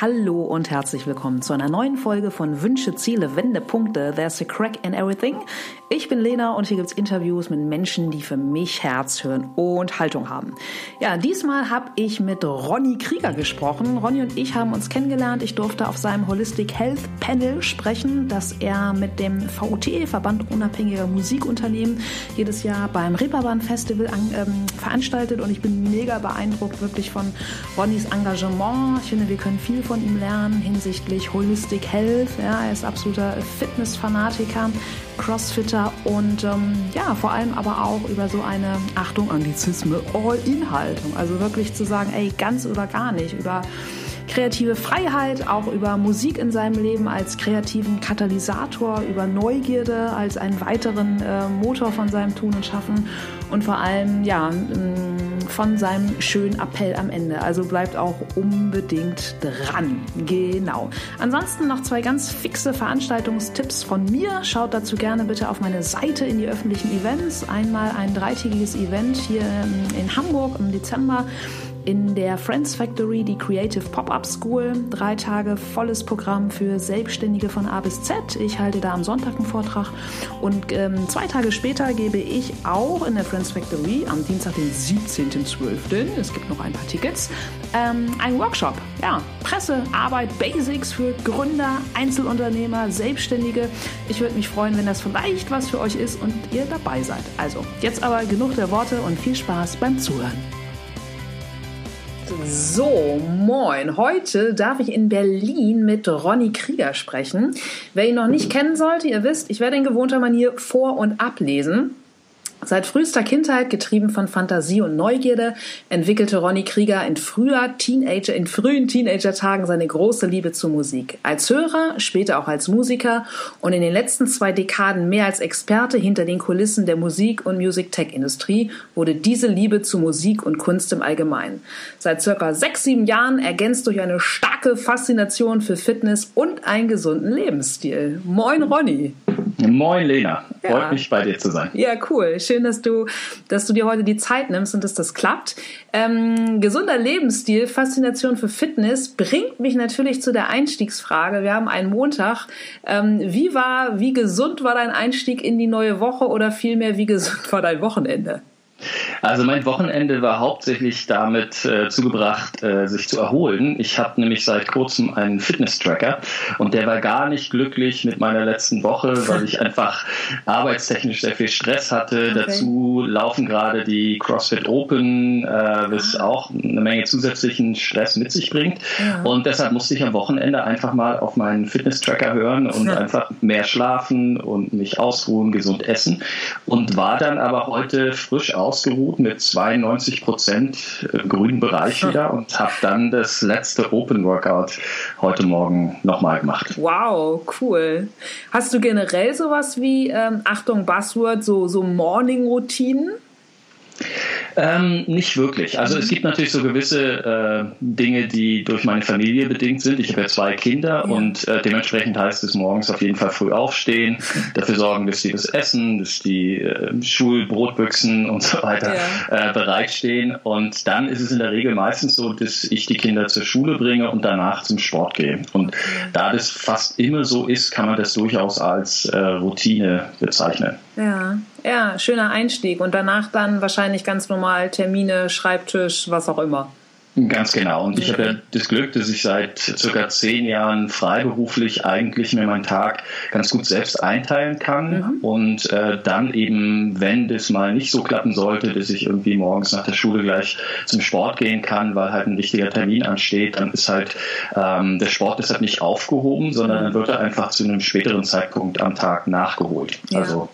hallo und herzlich willkommen zu einer neuen Folge von Wünsche, Ziele, Wendepunkte. There's a crack in everything. Ich bin Lena und hier gibt's Interviews mit Menschen, die für mich Herz hören und Haltung haben. Ja, diesmal habe ich mit Ronny Krieger gesprochen. Ronny und ich haben uns kennengelernt. Ich durfte auf seinem Holistic Health Panel sprechen, das er mit dem VUT, Verband unabhängiger Musikunternehmen, jedes Jahr beim Reeperbahn Festival an, ähm, veranstaltet. Und ich bin mega beeindruckt wirklich von Ronnys Engagement. Ich finde, wir können viel von ihm lernen hinsichtlich Holistic Health. Ja, er ist absoluter Fitnessfanatiker, Crossfitter und ähm, ja, vor allem aber auch über so eine Achtung Anglizisme All-In-Haltung. Also wirklich zu sagen, ey, ganz oder gar nicht, über kreative Freiheit, auch über Musik in seinem Leben als kreativen Katalysator, über Neugierde als einen weiteren äh, Motor von seinem Tun und Schaffen und vor allem ja von seinem schönen Appell am Ende. Also bleibt auch unbedingt dran. Genau. Ansonsten noch zwei ganz fixe Veranstaltungstipps von mir. Schaut dazu gerne bitte auf meine Seite in die öffentlichen Events. Einmal ein dreitägiges Event hier in Hamburg im Dezember in der Friends Factory, die Creative Pop-Up School. Drei Tage volles Programm für Selbstständige von A bis Z. Ich halte da am Sonntag einen Vortrag. Und ähm, zwei Tage später gebe ich auch in der Friends Factory am Dienstag, den 17.12., es gibt noch ein paar Tickets, ähm, einen Workshop. Ja, Presse, Arbeit, Basics für Gründer, Einzelunternehmer, Selbstständige. Ich würde mich freuen, wenn das vielleicht was für euch ist und ihr dabei seid. Also, jetzt aber genug der Worte und viel Spaß beim Zuhören. So, moin. Heute darf ich in Berlin mit Ronny Krieger sprechen. Wer ihn noch nicht kennen sollte, ihr wisst, ich werde in gewohnter Manier vor- und ablesen. Seit frühester Kindheit, getrieben von Fantasie und Neugierde, entwickelte Ronny Krieger in früher Teenager, in frühen Teenager-Tagen seine große Liebe zur Musik. Als Hörer, später auch als Musiker und in den letzten zwei Dekaden mehr als Experte hinter den Kulissen der Musik- und Music-Tech-Industrie wurde diese Liebe zu Musik und Kunst im Allgemeinen. Seit circa sechs, sieben Jahren ergänzt durch eine starke Faszination für Fitness und einen gesunden Lebensstil. Moin Ronny! Moin Lena, freut ja. mich bei dir zu sein. Ja, cool schön, dass du, dass du dir heute die Zeit nimmst und dass das klappt. Ähm, gesunder Lebensstil, Faszination für Fitness bringt mich natürlich zu der Einstiegsfrage. Wir haben einen Montag. Ähm, wie war, wie gesund war dein Einstieg in die neue Woche oder vielmehr, wie gesund war dein Wochenende? Also mein Wochenende war hauptsächlich damit äh, zugebracht, äh, sich zu erholen. Ich habe nämlich seit kurzem einen Fitness-Tracker und der war gar nicht glücklich mit meiner letzten Woche, weil ich einfach arbeitstechnisch sehr viel Stress hatte. Okay. Dazu laufen gerade die CrossFit Open, äh, was ah. auch eine Menge zusätzlichen Stress mit sich bringt. Ja. Und deshalb musste ich am Wochenende einfach mal auf meinen Fitness-Tracker hören und ja. einfach mehr schlafen und mich ausruhen, gesund essen und war dann aber heute frisch ausgeruht mit 92 Prozent äh, grünen Bereich wieder und habe dann das letzte Open Workout heute Morgen nochmal gemacht. Wow, cool. Hast du generell sowas wie, ähm, Achtung, Buzzword, so, so Morning-Routinen? Ähm, nicht wirklich. Also es gibt natürlich so gewisse äh, Dinge, die durch meine Familie bedingt sind. Ich habe ja zwei Kinder ja. und äh, dementsprechend heißt es morgens auf jeden Fall früh aufstehen, dafür sorgen, dass sie das Essen, dass die äh, Schulbrotbüchsen und so weiter ja. äh, bereitstehen. Und dann ist es in der Regel meistens so, dass ich die Kinder zur Schule bringe und danach zum Sport gehe. Und da das fast immer so ist, kann man das durchaus als äh, Routine bezeichnen. Ja, ja, schöner Einstieg. Und danach dann wahrscheinlich ganz normal Termine, Schreibtisch, was auch immer. Ganz genau. Und ich habe ja das Glück, dass ich seit circa zehn Jahren freiberuflich eigentlich mir meinen Tag ganz gut selbst einteilen kann. Mhm. Und äh, dann eben, wenn das mal nicht so klappen sollte, dass ich irgendwie morgens nach der Schule gleich zum Sport gehen kann, weil halt ein wichtiger Termin ansteht, dann ist halt ähm, der Sport deshalb nicht aufgehoben, sondern dann wird er einfach zu einem späteren Zeitpunkt am Tag nachgeholt. Ja. Also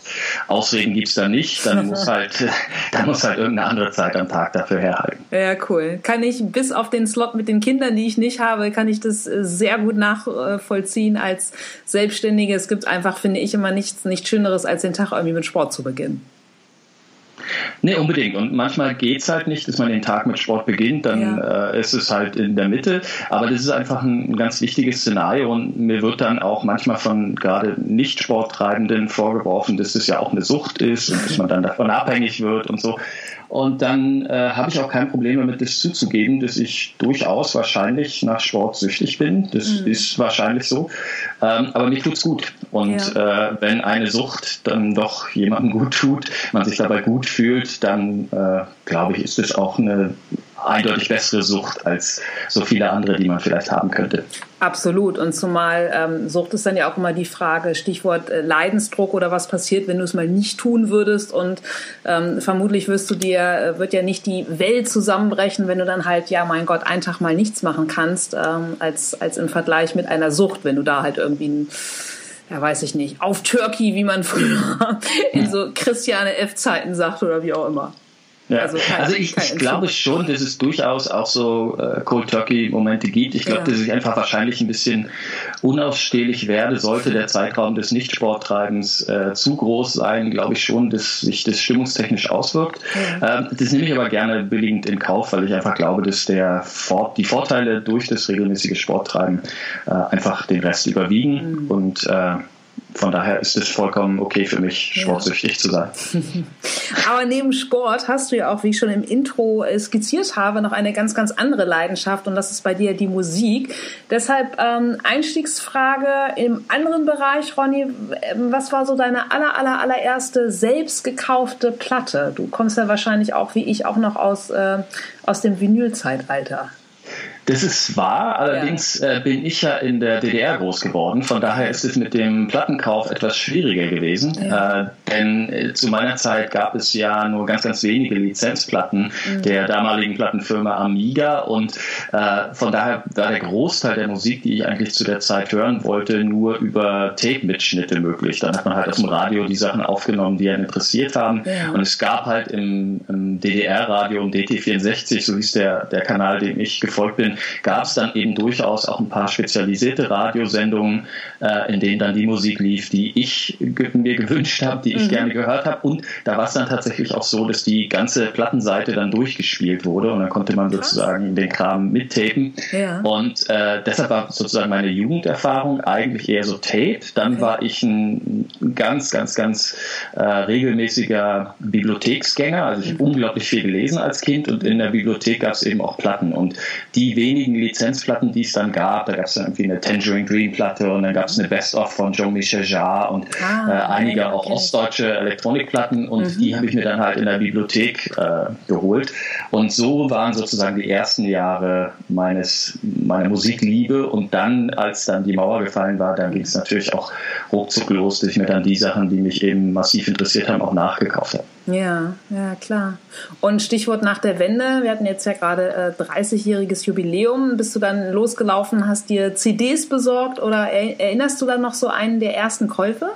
Ausreden gibt's da nicht, dann muss halt, dann muss halt irgendeine andere Zeit am Tag dafür herhalten. Ja, cool. Kann ich bis auf den Slot mit den Kindern, die ich nicht habe, kann ich das äh, sehr gut nachvollziehen als Selbstständige. Es gibt einfach, finde ich, immer nichts, nichts Schöneres, als den Tag irgendwie mit Sport zu beginnen. Nee, unbedingt. Und manchmal geht es halt nicht, dass man den Tag mit Sport beginnt, dann ja. äh, ist es halt in der Mitte. Aber das ist einfach ein, ein, ganz wichtiges Szenario und mir wird dann auch manchmal von gerade nicht Sporttreibenden vorgeworfen, dass es ja auch eine Sucht ist und dass man dann davon abhängig wird und so. Und dann äh, habe ich auch kein Problem damit, das zuzugeben, dass ich durchaus wahrscheinlich nach Sport süchtig bin. Das mhm. ist wahrscheinlich so. Ähm, aber mir tut's gut. Und ja. äh, wenn eine Sucht dann doch jemandem gut tut, man sich dabei gut fühlt, dann äh, glaube ich, ist es auch eine eindeutig bessere Sucht als so viele andere, die man vielleicht haben könnte. Absolut. Und zumal ähm, Sucht ist dann ja auch immer die Frage, Stichwort äh, Leidensdruck oder was passiert, wenn du es mal nicht tun würdest. Und ähm, vermutlich wirst du dir, äh, wird ja nicht die Welt zusammenbrechen, wenn du dann halt, ja, mein Gott, einen Tag mal nichts machen kannst, ähm, als, als im Vergleich mit einer Sucht, wenn du da halt irgendwie ein ja, weiß ich nicht, auf Turkey, wie man früher in so Christiane F-Zeiten sagt oder wie auch immer. Ja. Also, kein, also ich, ich glaube schon, dass es durchaus auch so äh, Cold Turkey Momente gibt. Ich glaube, ja. dass ich einfach wahrscheinlich ein bisschen unausstehlich werde, sollte der Zeitraum des Nicht-Sporttreibens äh, zu groß sein, glaube ich schon, dass sich das stimmungstechnisch auswirkt. Ja. Ähm, das nehme ich aber gerne billigend in Kauf, weil ich einfach glaube, dass der Vor die Vorteile durch das regelmäßige Sporttreiben äh, einfach den Rest überwiegen mhm. und äh, von daher ist es vollkommen okay für mich, sportsüchtig ja. zu sein. Aber neben Sport hast du ja auch, wie ich schon im Intro äh, skizziert habe, noch eine ganz, ganz andere Leidenschaft und das ist bei dir die Musik. Deshalb ähm, Einstiegsfrage im anderen Bereich, Ronny, ähm, was war so deine aller, aller, allererste selbst gekaufte Platte? Du kommst ja wahrscheinlich auch, wie ich, auch noch aus, äh, aus dem Vinylzeitalter. Das ist wahr, allerdings ja. äh, bin ich ja in der DDR groß geworden, von daher ist es mit dem Plattenkauf etwas schwieriger gewesen, ja. äh, denn äh, zu meiner Zeit gab es ja nur ganz, ganz wenige Lizenzplatten mhm. der damaligen Plattenfirma Amiga und äh, von daher war der Großteil der Musik, die ich eigentlich zu der Zeit hören wollte, nur über Tape-Mitschnitte möglich. Dann hat man halt aus dem Radio die Sachen aufgenommen, die einen interessiert haben ja. und es gab halt im, im DDR-Radio, im DT64, so hieß der, der Kanal, dem ich gefolgt bin, gab es dann eben durchaus auch ein paar spezialisierte Radiosendungen, äh, in denen dann die Musik lief, die ich mir gewünscht habe, die ich mhm. gerne gehört habe. Und da war es dann tatsächlich auch so, dass die ganze Plattenseite dann durchgespielt wurde und dann konnte man sozusagen den Kram mittapen. Ja. Und äh, deshalb war sozusagen meine Jugenderfahrung eigentlich eher so Tape. Dann ja. war ich ein ganz, ganz, ganz äh, regelmäßiger Bibliotheksgänger. Also ich habe mhm. unglaublich viel gelesen als Kind und in der Bibliothek gab es eben auch Platten. Und die wenigen Lizenzplatten, die es dann gab, da gab es dann irgendwie eine Tangerine Green Platte und dann gab es eine Best-of von Jean-Michel Jarre und ah, äh, einige ja, auch ostdeutsche Elektronikplatten und mhm. die habe ich mir dann halt in der Bibliothek äh, geholt. Und so waren sozusagen die ersten Jahre meines, meiner Musikliebe und dann, als dann die Mauer gefallen war, dann ging es natürlich auch ruckzuck los, dass ich mir dann die Sachen, die mich eben massiv interessiert haben, auch nachgekauft habe. Ja, ja, klar. Und Stichwort nach der Wende, wir hatten jetzt ja gerade äh, 30-jähriges Jubiläum. Bist du dann losgelaufen, hast dir CDs besorgt oder erinnerst du dann noch so einen der ersten Käufe?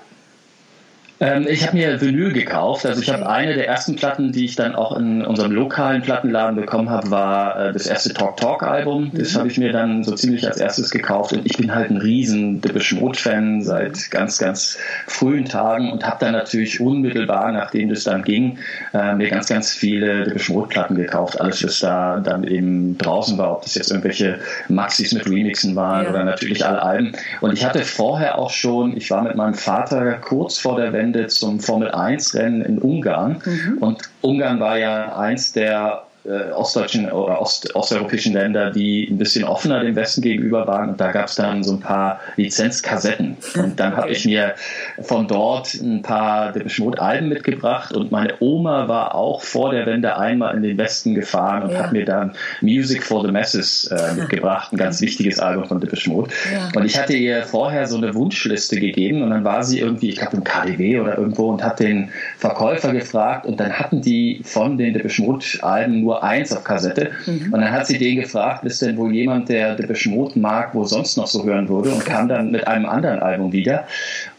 Ähm, ich habe mir Vinyl gekauft. Also ich habe eine der ersten Platten, die ich dann auch in unserem lokalen Plattenladen bekommen habe, war äh, das erste Talk Talk Album. Das mhm. habe ich mir dann so ziemlich als erstes gekauft und ich bin halt ein riesen Depeche Mode Fan seit ganz, ganz frühen Tagen und habe dann natürlich unmittelbar, nachdem das dann ging, äh, mir ganz, ganz viele Depeche Mode Platten gekauft. Alles, was da dann eben draußen war, ob das jetzt irgendwelche Maxis mit Remixen waren ja. oder natürlich alle Alben. Und ich hatte vorher auch schon, ich war mit meinem Vater kurz vor der Wende Wochenende zum Formel 1 Rennen in Ungarn. Mhm. Und Ungarn war ja eins der äh, ostdeutschen oder ost, osteuropäischen Länder, die ein bisschen offener dem Westen gegenüber waren. Und da gab es dann so ein paar Lizenzkassetten. Und dann okay. habe ich mir von dort ein paar Depeche Mode Alben mitgebracht. Und meine Oma war auch vor der Wende einmal in den Westen gefahren und ja. hat mir dann Music for the Masses äh, mitgebracht, ein ganz wichtiges Album von Depeche Mode. Ja. Und ich hatte ihr vorher so eine Wunschliste gegeben und dann war sie irgendwie, ich glaube im KDW oder irgendwo und hat den Verkäufer gefragt und dann hatten die von den Depeche Mode Alben nur nur eins auf Kassette. Mhm. Und dann hat sie den gefragt, ist denn wohl jemand, der Depeche Mode mag, wo sonst noch so hören würde und kam dann mit einem anderen Album wieder.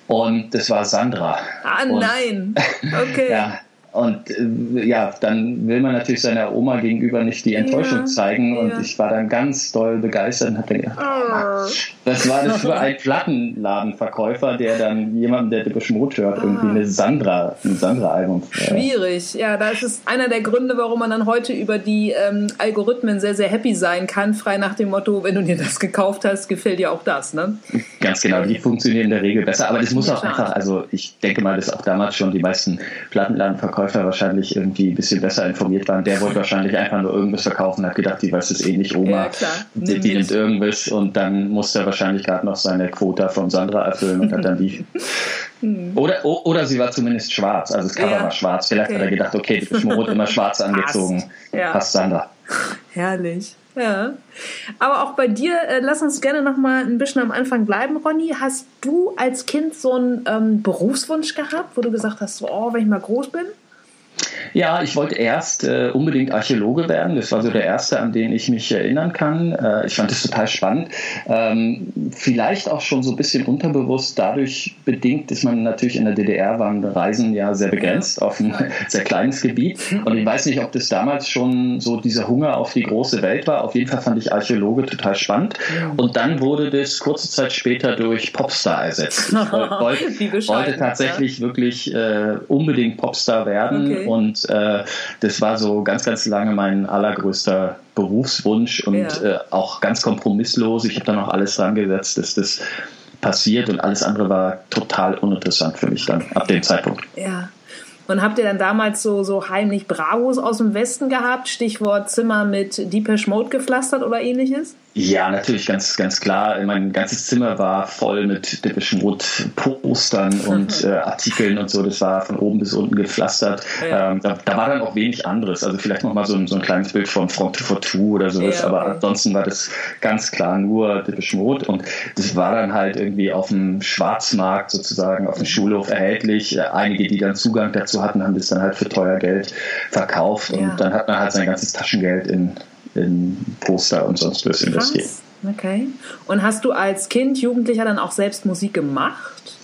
Und das war Sandra. Ah, und, nein. Okay. ja, und äh, ja, dann will man natürlich seiner Oma gegenüber nicht die Enttäuschung ja, zeigen. Und ja. ich war dann ganz doll begeistert und habe gedacht, oh. was war das für ein Plattenladenverkäufer, der dann jemandem, der Depeche Mode hört, ah. irgendwie eine Sandra, ein Sandra-Album. Schwierig, ja, das ist einer der Gründe, warum man dann heute über die ähm, Algorithmen sehr, sehr happy sein kann, frei nach dem Motto, wenn du dir das gekauft hast, gefällt dir auch das, ne? Ganz genau, die funktionieren in der Regel besser. Aber das muss auch einfach, also ich denke mal, dass auch damals schon die meisten Plattenladenverkäufer Verkäufer wahrscheinlich irgendwie ein bisschen besser informiert waren. Der wollte wahrscheinlich einfach nur irgendwas verkaufen, hat gedacht, die weiß es eh nicht, Oma, ja, die, die nimmt irgendwas und dann musste er wahrscheinlich gerade noch seine Quota von Sandra erfüllen und hat dann die. Hm. Oder, oder sie war zumindest schwarz, also das Cover ja. war schwarz. Vielleicht okay. hat er gedacht, okay, du bist Rot immer schwarz angezogen. Ja. Passt Sandra. Herrlich. Ja. Aber auch bei dir, äh, lass uns gerne noch mal ein bisschen am Anfang bleiben, Ronny. Hast du als Kind so einen ähm, Berufswunsch gehabt, wo du gesagt hast, oh, wenn ich mal groß bin? Ja, ich wollte erst äh, unbedingt Archäologe werden. Das war so der erste, an den ich mich erinnern kann. Äh, ich fand das total spannend. Ähm, vielleicht auch schon so ein bisschen unterbewusst dadurch bedingt, dass man natürlich in der DDR waren Reisen ja sehr begrenzt auf ein sehr kleines Gebiet. Und ich weiß nicht, ob das damals schon so dieser Hunger auf die große Welt war. Auf jeden Fall fand ich Archäologe total spannend. Und dann wurde das kurze Zeit später durch Popstar ersetzt. Ich wollte, wollte tatsächlich ja. wirklich äh, unbedingt Popstar werden. Okay. Und äh, das war so ganz, ganz lange mein allergrößter Berufswunsch und ja. äh, auch ganz kompromisslos. Ich habe dann auch alles dran gesetzt, dass das passiert und alles andere war total uninteressant für mich dann ab dem Zeitpunkt. Ja. Und habt ihr dann damals so, so heimlich Bravos aus dem Westen gehabt? Stichwort Zimmer mit Deepesh Mode gepflastert oder ähnliches? Ja, natürlich, ganz, ganz klar. Mein ganzes Zimmer war voll mit Depeche Mode Postern und äh, Artikeln und so. Das war von oben bis unten gepflastert. Ja. Ähm, da, da, war dann auch wenig anderes. Also vielleicht noch mal so ein, so ein kleines Bild von Front for Two oder sowas. Ja, okay. Aber ansonsten war das ganz klar nur Depeche Mode. Und das war dann halt irgendwie auf dem Schwarzmarkt sozusagen, auf dem Schulhof erhältlich. Einige, die dann Zugang dazu hatten, haben das dann halt für teuer Geld verkauft. Und ja. dann hat man halt sein ganzes Taschengeld in in Poster und sonst was investiert. Okay. Und hast du als Kind, Jugendlicher dann auch selbst Musik gemacht?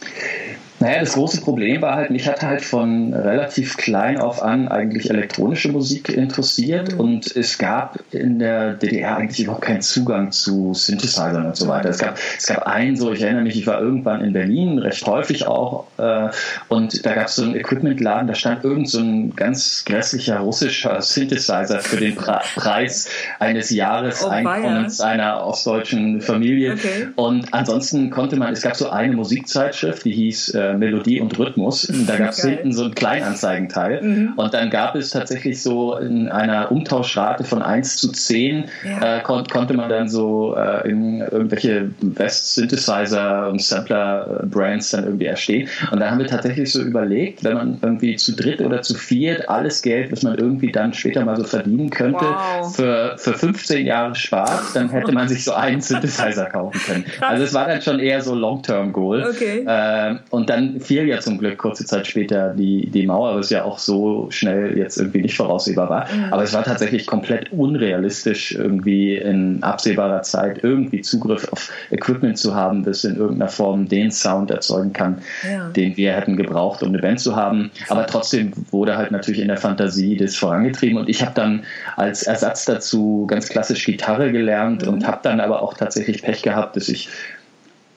Naja, das große Problem war halt, mich hat halt von relativ klein auf an eigentlich elektronische Musik interessiert mhm. und es gab in der DDR eigentlich überhaupt keinen Zugang zu Synthesizern und so weiter. Es gab, es gab einen, so ich erinnere mich, ich war irgendwann in Berlin, recht häufig auch, äh, und da gab es so einen Equipmentladen, da stand irgend so ein ganz grässlicher russischer Synthesizer für den Pre Preis eines Jahreseinkommens oh, einer ostdeutschen Familie. Okay. Und ansonsten konnte man, es gab so eine Musikzeitschrift, die hieß äh, Melodie und Rhythmus. Da gab es hinten so einen Kleinanzeigenteil. Mhm. Und dann gab es tatsächlich so in einer Umtauschrate von 1 zu 10 ja. äh, kon konnte man dann so äh, in irgendwelche Best-Synthesizer und Sampler-Brands dann irgendwie erstehen. Und da haben wir tatsächlich so überlegt, wenn man irgendwie zu dritt oder zu viert alles Geld, was man irgendwie dann später mal so verdienen könnte, wow. für, für 15 Jahre spart, dann hätte man sich so einen Synthesizer kaufen können. Also es war dann schon eher so Long-Term-Goal. Okay. Äh, und dann fiel ja zum Glück kurze Zeit später die, die Mauer, was ja auch so schnell jetzt irgendwie nicht voraussehbar war. Mhm. Aber es war tatsächlich komplett unrealistisch, irgendwie in absehbarer Zeit irgendwie Zugriff auf Equipment zu haben, das in irgendeiner Form den Sound erzeugen kann, ja. den wir hätten gebraucht, um eine Band zu haben. Aber trotzdem wurde halt natürlich in der Fantasie das vorangetrieben. Und ich habe dann als Ersatz dazu ganz klassisch Gitarre gelernt mhm. und habe dann aber auch tatsächlich Pech gehabt, dass ich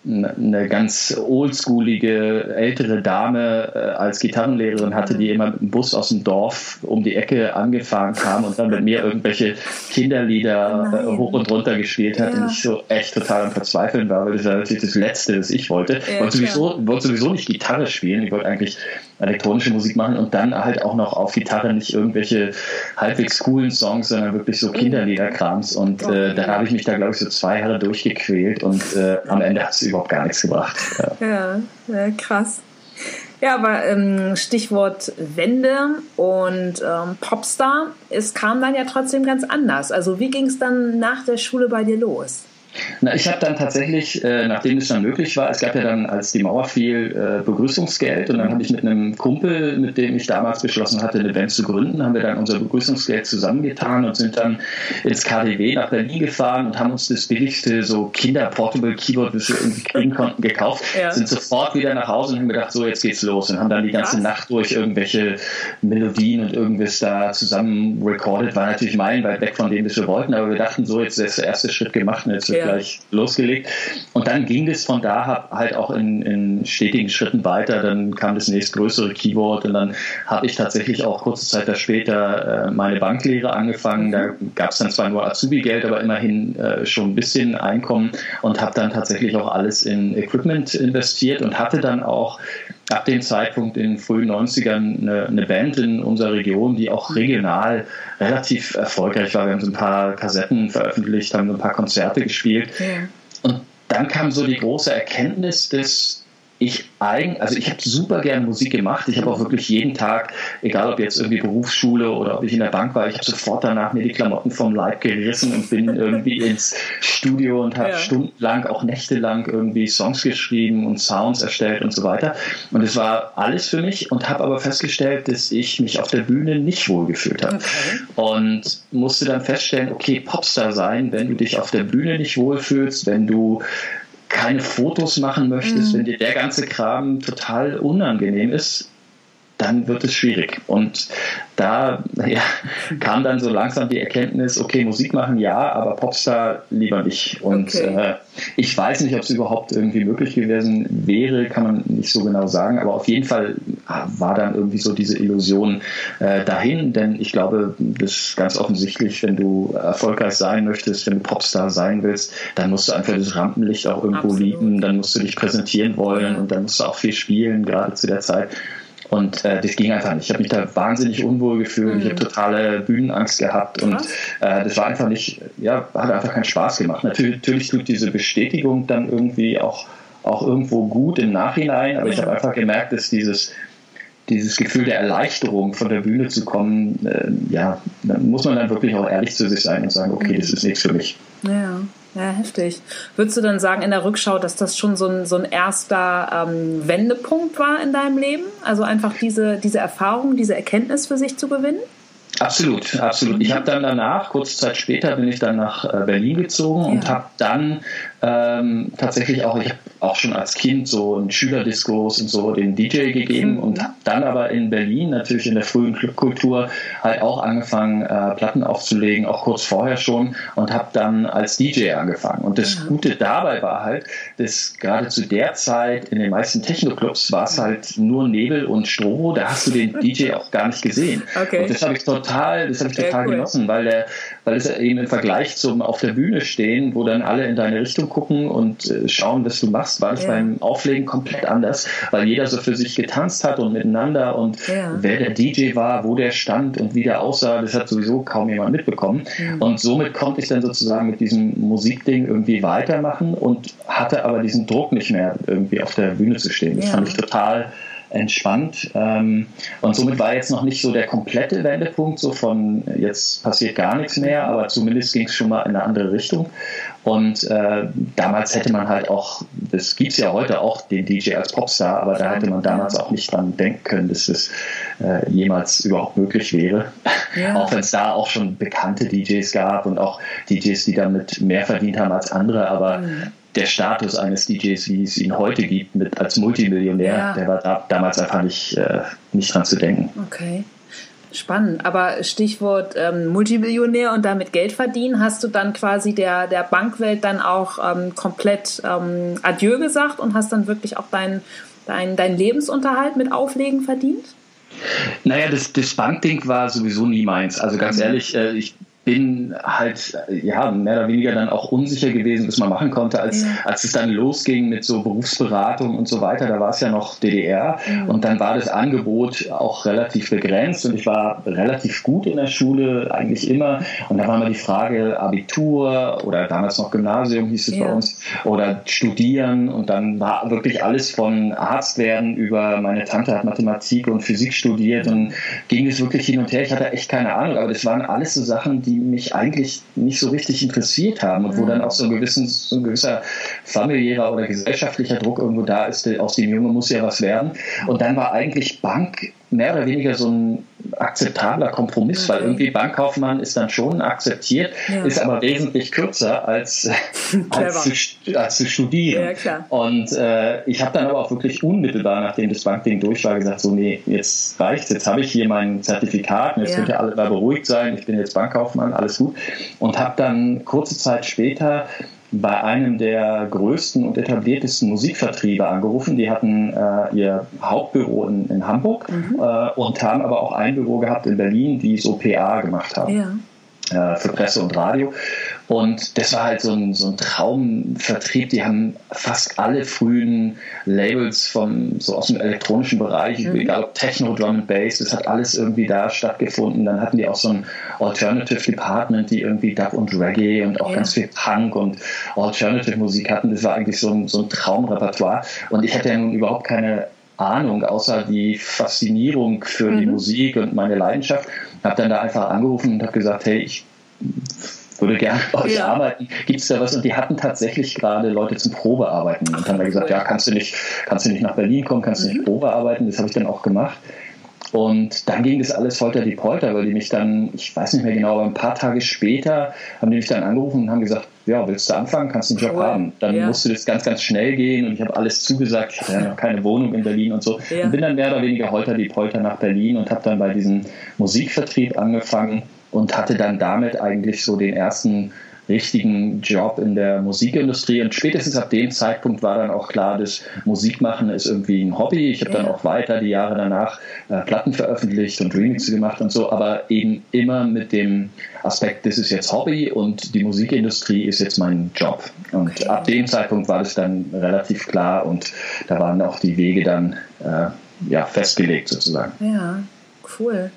eine ganz oldschoolige ältere Dame äh, als Gitarrenlehrerin hatte, die immer mit dem Bus aus dem Dorf um die Ecke angefahren kam und dann mit mir irgendwelche Kinderlieder äh, hoch und runter gespielt hat ja. und ich so echt total am Verzweifeln war, weil das war natürlich das Letzte, was ich wollte. Ja, ich wollte sowieso, wollte sowieso nicht Gitarre spielen, ich wollte eigentlich elektronische Musik machen und dann halt auch noch auf Gitarre nicht irgendwelche halbwegs coolen Songs, sondern wirklich so Kinderliederkrams. Und äh, dann habe ich mich da, glaube ich, so zwei Jahre durchgequält und äh, am Ende hat es überhaupt gar nichts gebracht. Ja, ja krass. Ja, aber ähm, Stichwort Wende und ähm, Popstar, es kam dann ja trotzdem ganz anders. Also wie ging es dann nach der Schule bei dir los? Na, ich habe dann tatsächlich, äh, nachdem es dann möglich war, es gab ja dann, als die Mauer fiel, äh, Begrüßungsgeld und dann habe ich mit einem Kumpel, mit dem ich damals beschlossen hatte, eine Band zu gründen, haben wir dann unser Begrüßungsgeld zusammengetan und sind dann ins KDW nach Berlin gefahren und haben uns das billigste so Kinder-Portable-Keyboard, das wir irgendwie kriegen konnten, gekauft, ja. sind sofort wieder nach Hause und haben gedacht, so jetzt geht's los und haben dann die ganze Was? Nacht durch irgendwelche Melodien und irgendwas da zusammen recorded, war natürlich meilenweit weg von dem, was wir wollten, aber wir dachten so, jetzt ist der erste Schritt gemacht und jetzt ja. gleich losgelegt. Und dann ging es von da halt auch in, in stetigen Schritten weiter. Dann kam das nächstgrößere Keyword und dann habe ich tatsächlich auch kurze Zeit später äh, meine Banklehre angefangen. Da gab es dann zwar nur Azubi-Geld, aber immerhin äh, schon ein bisschen Einkommen und habe dann tatsächlich auch alles in Equipment investiert und hatte dann auch ab dem Zeitpunkt in den frühen 90ern eine, eine, Band in unserer Region, die auch regional relativ erfolgreich war. Wir haben so ein paar Kassetten veröffentlicht, haben so ein paar Konzerte gespielt. Ja. Und dann kam so die große Erkenntnis des ich eigen, also ich habe super gerne Musik gemacht. Ich habe auch wirklich jeden Tag, egal ob jetzt irgendwie Berufsschule oder ob ich in der Bank war, ich habe sofort danach mir die Klamotten vom Leib gerissen und bin irgendwie ins Studio und habe ja. stundenlang, auch nächtelang irgendwie Songs geschrieben und Sounds erstellt und so weiter. Und es war alles für mich und habe aber festgestellt, dass ich mich auf der Bühne nicht wohl gefühlt habe. Okay. Und musste dann feststellen, okay, Popstar sein, wenn du dich auf der Bühne nicht wohlfühlst, wenn du keine Fotos machen möchtest, mhm. wenn dir der ganze Kram total unangenehm ist, dann wird es schwierig. Und da ja, kam dann so langsam die Erkenntnis, okay, Musik machen ja, aber Popstar lieber nicht. Und okay. äh, ich weiß nicht, ob es überhaupt irgendwie möglich gewesen wäre, kann man nicht so genau sagen, aber auf jeden Fall ah, war dann irgendwie so diese Illusion äh, dahin, denn ich glaube, das ist ganz offensichtlich, wenn du erfolgreich sein möchtest, wenn du Popstar sein willst, dann musst du einfach das Rampenlicht auch irgendwo Absolut. lieben, dann musst du dich präsentieren wollen und dann musst du auch viel spielen, gerade zu der Zeit. Und äh, das ging einfach nicht. Ich habe mich da wahnsinnig unwohl gefühlt. Mhm. Ich habe totale Bühnenangst gehabt und äh, das war einfach nicht, ja, hat einfach keinen Spaß gemacht. Natürlich, natürlich tut diese Bestätigung dann irgendwie auch, auch irgendwo gut im Nachhinein, aber ich habe einfach gemerkt, dass dieses dieses Gefühl der Erleichterung von der Bühne zu kommen, äh, ja, muss man dann wirklich auch ehrlich zu sich sein und sagen, okay, das ist nichts für mich. Ja. Ja, heftig. Würdest du dann sagen in der Rückschau, dass das schon so ein, so ein erster ähm, Wendepunkt war in deinem Leben? Also einfach diese, diese Erfahrung, diese Erkenntnis für sich zu gewinnen? Absolut, absolut. Ich habe dann danach, kurze Zeit später, bin ich dann nach äh, Berlin gezogen ja. und habe dann ähm, tatsächlich auch, ich habe auch schon als Kind so in Schülerdiskos und so den DJ gegeben und habe dann aber in Berlin natürlich in der frühen Clubkultur halt auch angefangen, äh, Platten aufzulegen, auch kurz vorher schon und habe dann als DJ angefangen. Und das mhm. Gute dabei war halt, dass gerade zu der Zeit in den meisten Techno-Clubs war es halt nur Nebel und Strobo, da hast du den DJ auch gar nicht gesehen. Okay. Und das habe ich total, das habe ich total cool. genossen, weil der, weil es eben im Vergleich zum auf der Bühne stehen, wo dann alle in deine Richtung gucken und äh, schauen, was du machst, war das ja. beim Auflegen komplett anders, weil jeder so für sich getanzt hat und miteinander und ja. wer der DJ war, wo der stand und wie der aussah, das hat sowieso kaum jemand mitbekommen. Mhm. Und somit konnte ich dann sozusagen mit diesem Musikding irgendwie weitermachen und hatte aber diesen Druck nicht mehr irgendwie auf der Bühne zu stehen. Das ja. fand ich total entspannt. Ähm, und somit war jetzt noch nicht so der komplette Wendepunkt, so von jetzt passiert gar nichts mehr, aber zumindest ging es schon mal in eine andere Richtung. Und äh, damals hätte man halt auch, das gibt es ja heute auch, den DJ als Popstar, aber da hätte man damals auch nicht dran denken können, dass das äh, jemals überhaupt möglich wäre. Ja. auch wenn es da auch schon bekannte DJs gab und auch DJs, die damit mehr verdient haben als andere, aber mhm der Status eines DJs, wie es ihn heute gibt, mit als Multimillionär, ja. der war da, damals einfach nicht, äh, nicht dran zu denken. Okay. Spannend, aber Stichwort ähm, Multimillionär und damit Geld verdienen, hast du dann quasi der, der Bankwelt dann auch ähm, komplett ähm, Adieu gesagt und hast dann wirklich auch deinen dein, dein Lebensunterhalt mit Auflegen verdient? Naja, das, das Bankding war sowieso nie meins. Also ganz mhm. ehrlich, äh, ich bin halt ja mehr oder weniger dann auch unsicher gewesen, was man machen konnte, als, ja. als es dann losging mit so Berufsberatung und so weiter. Da war es ja noch DDR ja. und dann war das Angebot auch relativ begrenzt und ich war relativ gut in der Schule, eigentlich immer. Und da war immer die Frage Abitur oder damals noch Gymnasium hieß es ja. bei uns oder Studieren und dann war wirklich alles von Arzt werden über meine Tante hat Mathematik und Physik studiert und ging es wirklich hin und her. Ich hatte echt keine Ahnung, aber das waren alles so Sachen, die die mich eigentlich nicht so richtig interessiert haben und wo dann auch so ein, gewissen, so ein gewisser familiärer oder gesellschaftlicher Druck irgendwo da ist, aus dem Junge muss ja was werden. Und dann war eigentlich Bank mehr oder weniger so ein akzeptabler Kompromiss, weil irgendwie Bankkaufmann ist dann schon akzeptiert, ja. ist aber wesentlich kürzer als, als, zu, als zu studieren. Ja, und äh, ich habe dann aber auch wirklich unmittelbar, nachdem das Bankding durch war, gesagt, so nee, jetzt reicht's, jetzt habe ich hier mein Zertifikat, jetzt ja. könnt ihr alle da beruhigt sein, ich bin jetzt Bankkaufmann, alles gut. Und habe dann kurze Zeit später bei einem der größten und etabliertesten Musikvertriebe angerufen. Die hatten äh, ihr Hauptbüro in, in Hamburg mhm. äh, und haben aber auch ein Büro gehabt in Berlin, die so PA gemacht haben. Ja. Äh, für Presse und Radio. Und das war halt so ein, so ein Traumvertrieb. Die haben fast alle frühen Labels vom, so aus dem elektronischen Bereich, mhm. egal ob Techno, Drum and Bass, das hat alles irgendwie da stattgefunden. Dann hatten die auch so ein Alternative Department, die irgendwie Dub und Reggae und auch ja. ganz viel Punk und Alternative Musik hatten. Das war eigentlich so ein, so ein Traumrepertoire. Und ich hatte ja nun überhaupt keine Ahnung, außer die Faszinierung für mhm. die Musik und meine Leidenschaft. Habe dann da einfach angerufen und habe gesagt, hey, ich würde gerne bei euch ja. arbeiten. Gibt es da was? Und die hatten tatsächlich gerade Leute zum Probearbeiten und haben da gesagt, ja, kannst du nicht, kannst du nicht nach Berlin kommen, kannst du nicht mhm. Probearbeiten. Das habe ich dann auch gemacht. Und dann ging das alles holter die Polter, weil die mich dann, ich weiß nicht mehr genau, aber ein paar Tage später haben die mich dann angerufen und haben gesagt, ja, willst du anfangen, kannst du einen Job cool. haben. Dann ja. musste das ganz, ganz schnell gehen und ich habe alles zugesagt. Ich hatte ja noch keine Wohnung in Berlin und so. Ja. Und bin dann mehr oder weniger holter die Polter nach Berlin und habe dann bei diesem Musikvertrieb angefangen und hatte dann damit eigentlich so den ersten richtigen Job in der Musikindustrie. Und spätestens ab dem Zeitpunkt war dann auch klar, dass Musikmachen ist irgendwie ein Hobby. Ich habe dann auch weiter die Jahre danach äh, Platten veröffentlicht und Remixe gemacht und so, aber eben immer mit dem Aspekt, das ist jetzt Hobby und die Musikindustrie ist jetzt mein Job. Und okay. ab dem Zeitpunkt war das dann relativ klar und da waren auch die Wege dann äh, ja, festgelegt sozusagen. Ja, cool.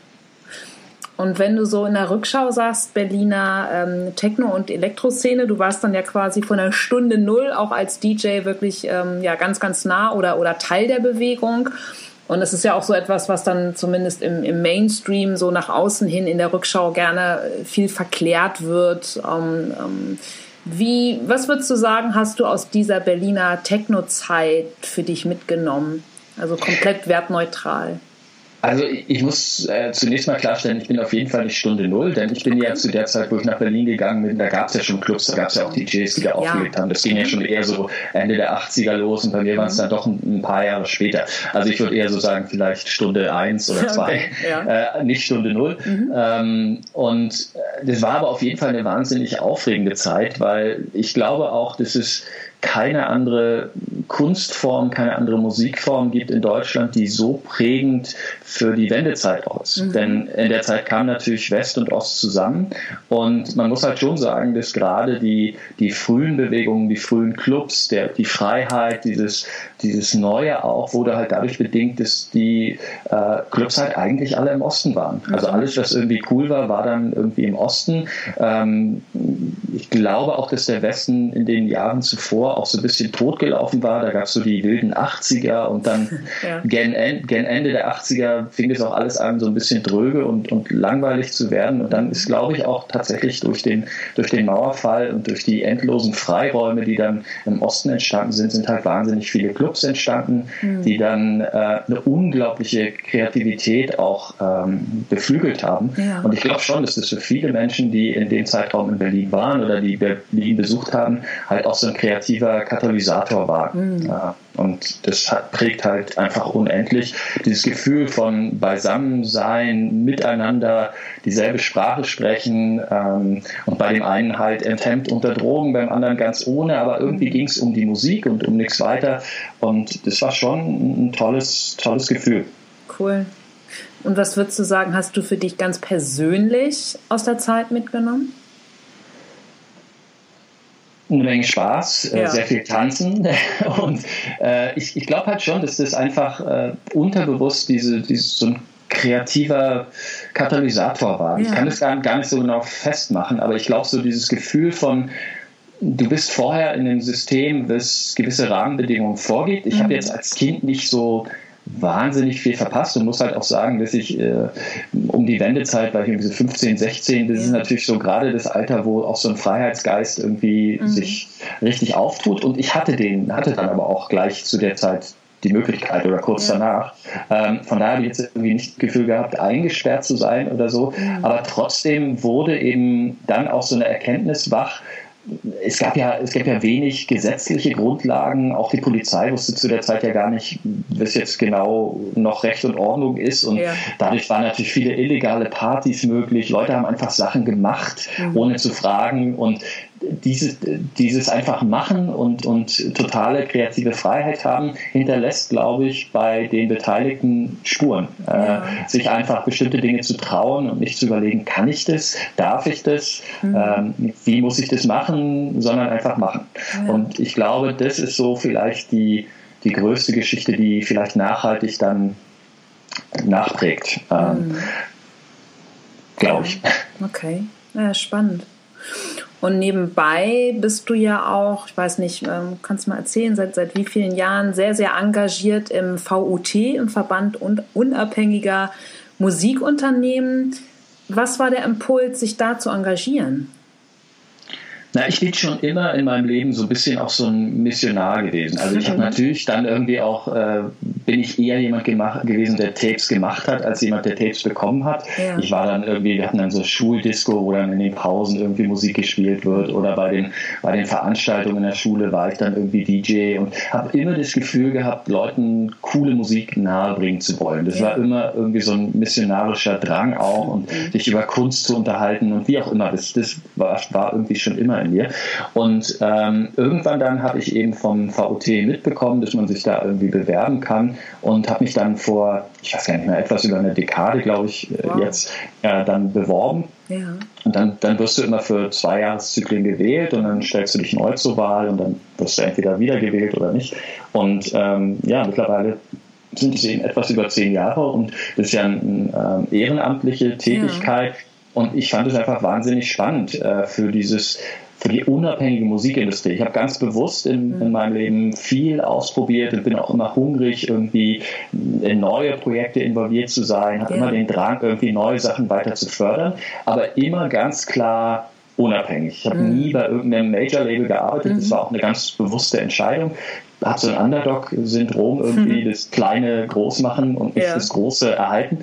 Und wenn du so in der Rückschau sagst, Berliner ähm, Techno- und Elektroszene, du warst dann ja quasi von der Stunde Null auch als DJ wirklich ähm, ja, ganz, ganz nah oder, oder Teil der Bewegung. Und es ist ja auch so etwas, was dann zumindest im, im Mainstream so nach außen hin in der Rückschau gerne viel verklärt wird. Ähm, ähm, wie, was würdest du sagen, hast du aus dieser Berliner Techno-Zeit für dich mitgenommen? Also komplett wertneutral. Also ich muss äh, zunächst mal klarstellen, ich bin auf jeden Fall nicht Stunde Null, denn ich bin ja zu der Zeit, wo ich nach Berlin gegangen bin, da gab es ja schon Clubs, da gab es ja auch DJs, die da ja. aufgelegt haben. Das ging ja schon eher so Ende der 80er los und bei mir waren es dann doch ein, ein, paar Jahre später. Also ich würde eher so sagen, vielleicht Stunde eins oder zwei, okay. ja. äh, nicht Stunde Null. Mhm. Ähm, und äh, das war aber auf jeden Fall eine wahnsinnig aufregende Zeit, weil ich glaube auch, dass es keine andere Kunstform, keine andere Musikform gibt in Deutschland, die so prägend für die Wendezeit auch ist. Mhm. Denn in der Zeit kamen natürlich West und Ost zusammen und man muss halt schon sagen, dass gerade die, die frühen Bewegungen, die frühen Clubs, der, die Freiheit, dieses, dieses Neue auch, wurde halt dadurch bedingt, dass die äh, Clubs halt eigentlich alle im Osten waren. Also mhm. alles, was irgendwie cool war, war dann irgendwie im Osten. Ähm, ich glaube auch, dass der Westen in den Jahren zuvor auch so ein bisschen totgelaufen war. Da gab es so die wilden 80er und dann ja. gen, gen, Ende der 80er fing es auch alles an, so ein bisschen dröge und, und langweilig zu werden. Und dann ist, glaube ich, auch tatsächlich durch den, durch den Mauerfall und durch die endlosen Freiräume, die dann im Osten entstanden sind, sind halt wahnsinnig viele Clubs entstanden, mhm. die dann äh, eine unglaubliche Kreativität auch ähm, beflügelt haben. Ja. Und ich glaube schon, dass das für viele Menschen, die in dem Zeitraum in Berlin waren oder die Berlin besucht haben, halt auch so ein kreativer positiver Katalysator war. Mhm. Und das hat, prägt halt einfach unendlich dieses Gefühl von Beisammensein, miteinander dieselbe Sprache sprechen ähm, und bei dem einen halt enthemmt unter Drogen, beim anderen ganz ohne, aber irgendwie mhm. ging es um die Musik und um nichts weiter und das war schon ein tolles, tolles Gefühl. Cool. Und was würdest du sagen, hast du für dich ganz persönlich aus der Zeit mitgenommen? Eine Menge Spaß, äh, ja. sehr viel Tanzen. Und äh, ich, ich glaube halt schon, dass das einfach äh, unterbewusst diese, diese, so ein kreativer Katalysator war. Ja. Ich kann das gar, gar nicht so genau festmachen, aber ich glaube, so dieses Gefühl von, du bist vorher in einem System, das gewisse Rahmenbedingungen vorgibt. Ich mhm. habe jetzt als Kind nicht so wahnsinnig viel verpasst und muss halt auch sagen, dass ich äh, um die Wendezeit, weil ich irgendwie so 15, 16, das ja. ist natürlich so gerade das Alter, wo auch so ein Freiheitsgeist irgendwie mhm. sich richtig auftut und ich hatte den, hatte dann aber auch gleich zu der Zeit die Möglichkeit oder kurz ja. danach. Ähm, von daher habe ich jetzt irgendwie nicht das Gefühl gehabt, eingesperrt zu sein oder so. Mhm. Aber trotzdem wurde eben dann auch so eine Erkenntnis wach, es gab ja, es gab ja wenig gesetzliche Grundlagen. Auch die Polizei wusste zu der Zeit ja gar nicht, was jetzt genau noch Recht und Ordnung ist. Und ja. dadurch waren natürlich viele illegale Partys möglich. Leute haben einfach Sachen gemacht, mhm. ohne zu fragen. Und dieses, dieses einfach machen und, und totale kreative Freiheit haben, hinterlässt, glaube ich, bei den Beteiligten Spuren. Äh, ja. Äh, sich einfach bestimmte Dinge zu trauen und nicht zu überlegen, kann ich das, darf ich das, mhm. ähm, wie muss ich das machen, sondern einfach machen. Ja. Und ich glaube, das ist so vielleicht die, die größte Geschichte, die vielleicht nachhaltig dann nachprägt. Ähm, mhm. Glaube ich. Okay, ja, spannend. Und nebenbei bist du ja auch, ich weiß nicht, ähm, kannst du mal erzählen, seit, seit wie vielen Jahren sehr, sehr engagiert im VUT, im Verband unabhängiger Musikunternehmen. Was war der Impuls, sich da zu engagieren? Na, ich bin schon immer in meinem Leben so ein bisschen auch so ein Missionar gewesen. Also ich habe natürlich dann irgendwie auch, äh, bin ich eher jemand gemacht, gewesen, der Tapes gemacht hat, als jemand, der Tapes bekommen hat. Ja. Ich war dann irgendwie, wir hatten dann so Schuldisco, wo dann in den Pausen irgendwie Musik gespielt wird oder bei den, bei den Veranstaltungen in der Schule war ich dann irgendwie DJ und habe immer das Gefühl gehabt, Leuten coole Musik nahebringen zu wollen. Das ja. war immer irgendwie so ein missionarischer Drang auch und mhm. sich über Kunst zu unterhalten und wie auch immer. Das, das war, war irgendwie schon immer in mir. Und ähm, irgendwann dann habe ich eben vom VOT mitbekommen, dass man sich da irgendwie bewerben kann und habe mich dann vor, ich weiß gar nicht mehr, etwas über eine Dekade, glaube ich, äh, wow. jetzt äh, dann beworben. Ja. Und dann, dann wirst du immer für zwei Jahreszyklen gewählt und dann stellst du dich neu zur Wahl und dann wirst du entweder wiedergewählt oder nicht. Und ähm, ja, mittlerweile sind es eben etwas über zehn Jahre und das ist ja eine ähm, ehrenamtliche Tätigkeit. Ja. Und ich fand es einfach wahnsinnig spannend äh, für dieses für die unabhängige Musikindustrie. Ich habe ganz bewusst in, in, meinem Leben viel ausprobiert und bin auch immer hungrig, irgendwie in neue Projekte involviert zu sein, habe ja. immer den Drang, irgendwie neue Sachen weiter zu fördern, aber immer ganz klar unabhängig. Ich habe mhm. nie bei irgendeinem Major-Label gearbeitet. Mhm. Das war auch eine ganz bewusste Entscheidung hat so ein Underdog-Syndrom irgendwie, mhm. das Kleine groß machen und nicht ja. das Große erhalten.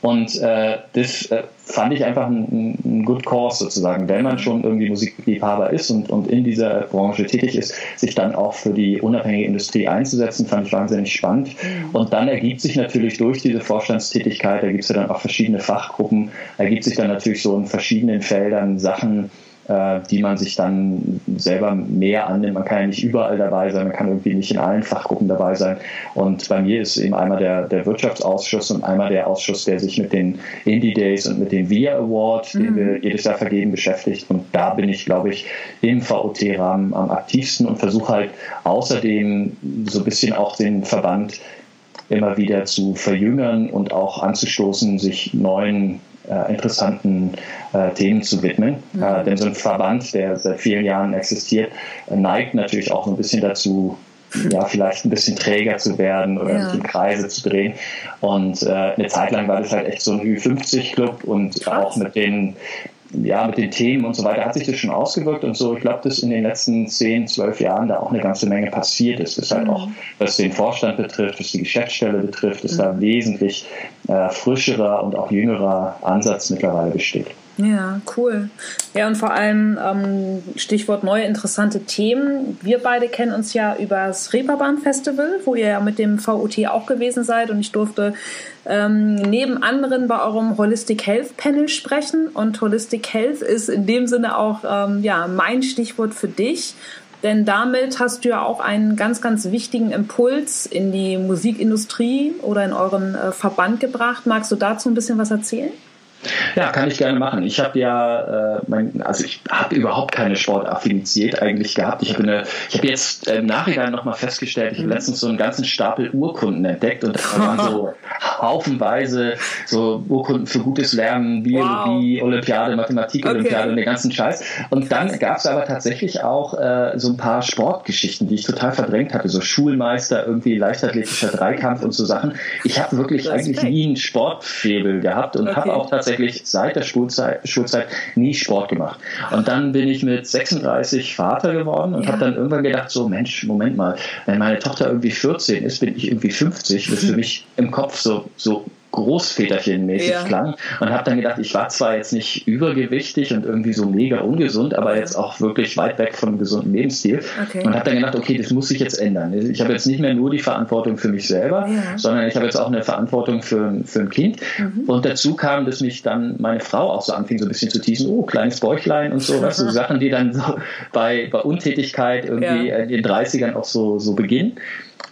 Und äh, das äh, fand ich einfach ein, ein Good Cause sozusagen, wenn man schon irgendwie Musikliebhaber ist und, und in dieser Branche tätig ist, sich dann auch für die unabhängige Industrie einzusetzen, fand ich wahnsinnig spannend. Mhm. Und dann ergibt sich natürlich durch diese Vorstandstätigkeit, da gibt es ja dann auch verschiedene Fachgruppen, ergibt sich dann natürlich so in verschiedenen Feldern Sachen, äh, die man sich dann selber mehr annimmt. Man kann ja nicht überall dabei sein, man kann irgendwie nicht in allen Fachgruppen dabei sein. Und bei mir ist eben einmal der, der Wirtschaftsausschuss und einmal der Ausschuss, der sich mit den Indie Days und mit dem VIA Award, mhm. den wir jedes Jahr vergeben, beschäftigt. Und da bin ich, glaube ich, im VOT-Rahmen am aktivsten und versuche halt außerdem so ein bisschen auch den Verband immer wieder zu verjüngern und auch anzustoßen, sich neuen äh, interessanten äh, Themen zu widmen. Mhm. Äh, denn so ein Verband, der seit vielen Jahren existiert, neigt natürlich auch so ein bisschen dazu, ja, vielleicht ein bisschen träger zu werden oder ja. in Kreise zu drehen. Und äh, eine Zeit lang war das halt echt so ein Ü50-Club und Krass. auch mit den ja, mit den Themen und so weiter hat sich das schon ausgewirkt und so. Ich glaube, dass in den letzten zehn, zwölf Jahren da auch eine ganze Menge passiert ist. Das halt mhm. auch, was den Vorstand betrifft, was die Geschäftsstelle betrifft, dass mhm. da wesentlich äh, frischerer und auch jüngerer Ansatz mittlerweile besteht. Ja, cool. Ja, und vor allem ähm, Stichwort neue interessante Themen. Wir beide kennen uns ja über das Reeperbahn Festival, wo ihr ja mit dem VUT auch gewesen seid und ich durfte ähm, neben anderen bei eurem Holistic Health Panel sprechen. Und Holistic Health ist in dem Sinne auch ähm, ja, mein Stichwort für dich. Denn damit hast du ja auch einen ganz, ganz wichtigen Impuls in die Musikindustrie oder in euren äh, Verband gebracht. Magst du dazu ein bisschen was erzählen? Ja, kann ich gerne machen. Ich habe ja, äh, mein, also ich habe überhaupt keine Sportaffinität eigentlich gehabt. Ich habe hab jetzt im Nachhinein nochmal festgestellt, ich habe letztens so einen ganzen Stapel Urkunden entdeckt und da waren so haufenweise so Urkunden für gutes Lernen, Biologie, wow. Olympiade, Mathematik, okay. Olympiade und den ganzen Scheiß. Und dann gab es aber tatsächlich auch äh, so ein paar Sportgeschichten, die ich total verdrängt hatte. So Schulmeister, irgendwie leichtathletischer Dreikampf und so Sachen. Ich habe wirklich eigentlich nie einen Sportfebel gehabt und okay. habe auch tatsächlich tatsächlich seit der Schulzeit, Schulzeit nie Sport gemacht. Und dann bin ich mit 36 Vater geworden und ja. habe dann irgendwann gedacht, so Mensch, Moment mal, wenn meine Tochter irgendwie 14 ist, bin ich irgendwie 50. Das ist für mich im Kopf so, so Großväterchen-mäßig ja. klang und habe dann gedacht, ich war zwar jetzt nicht übergewichtig und irgendwie so mega ungesund, aber jetzt auch wirklich weit weg von einem gesunden Lebensstil okay. und habe dann gedacht, okay, das muss sich jetzt ändern. Ich habe jetzt nicht mehr nur die Verantwortung für mich selber, ja. sondern ich habe jetzt auch eine Verantwortung für, für ein Kind mhm. und dazu kam, dass mich dann meine Frau auch so anfing, so ein bisschen zu teasen, oh, kleines Bäuchlein und so, weißt du, so Sachen, die dann so bei, bei Untätigkeit irgendwie ja. in den 30ern auch so, so beginnen.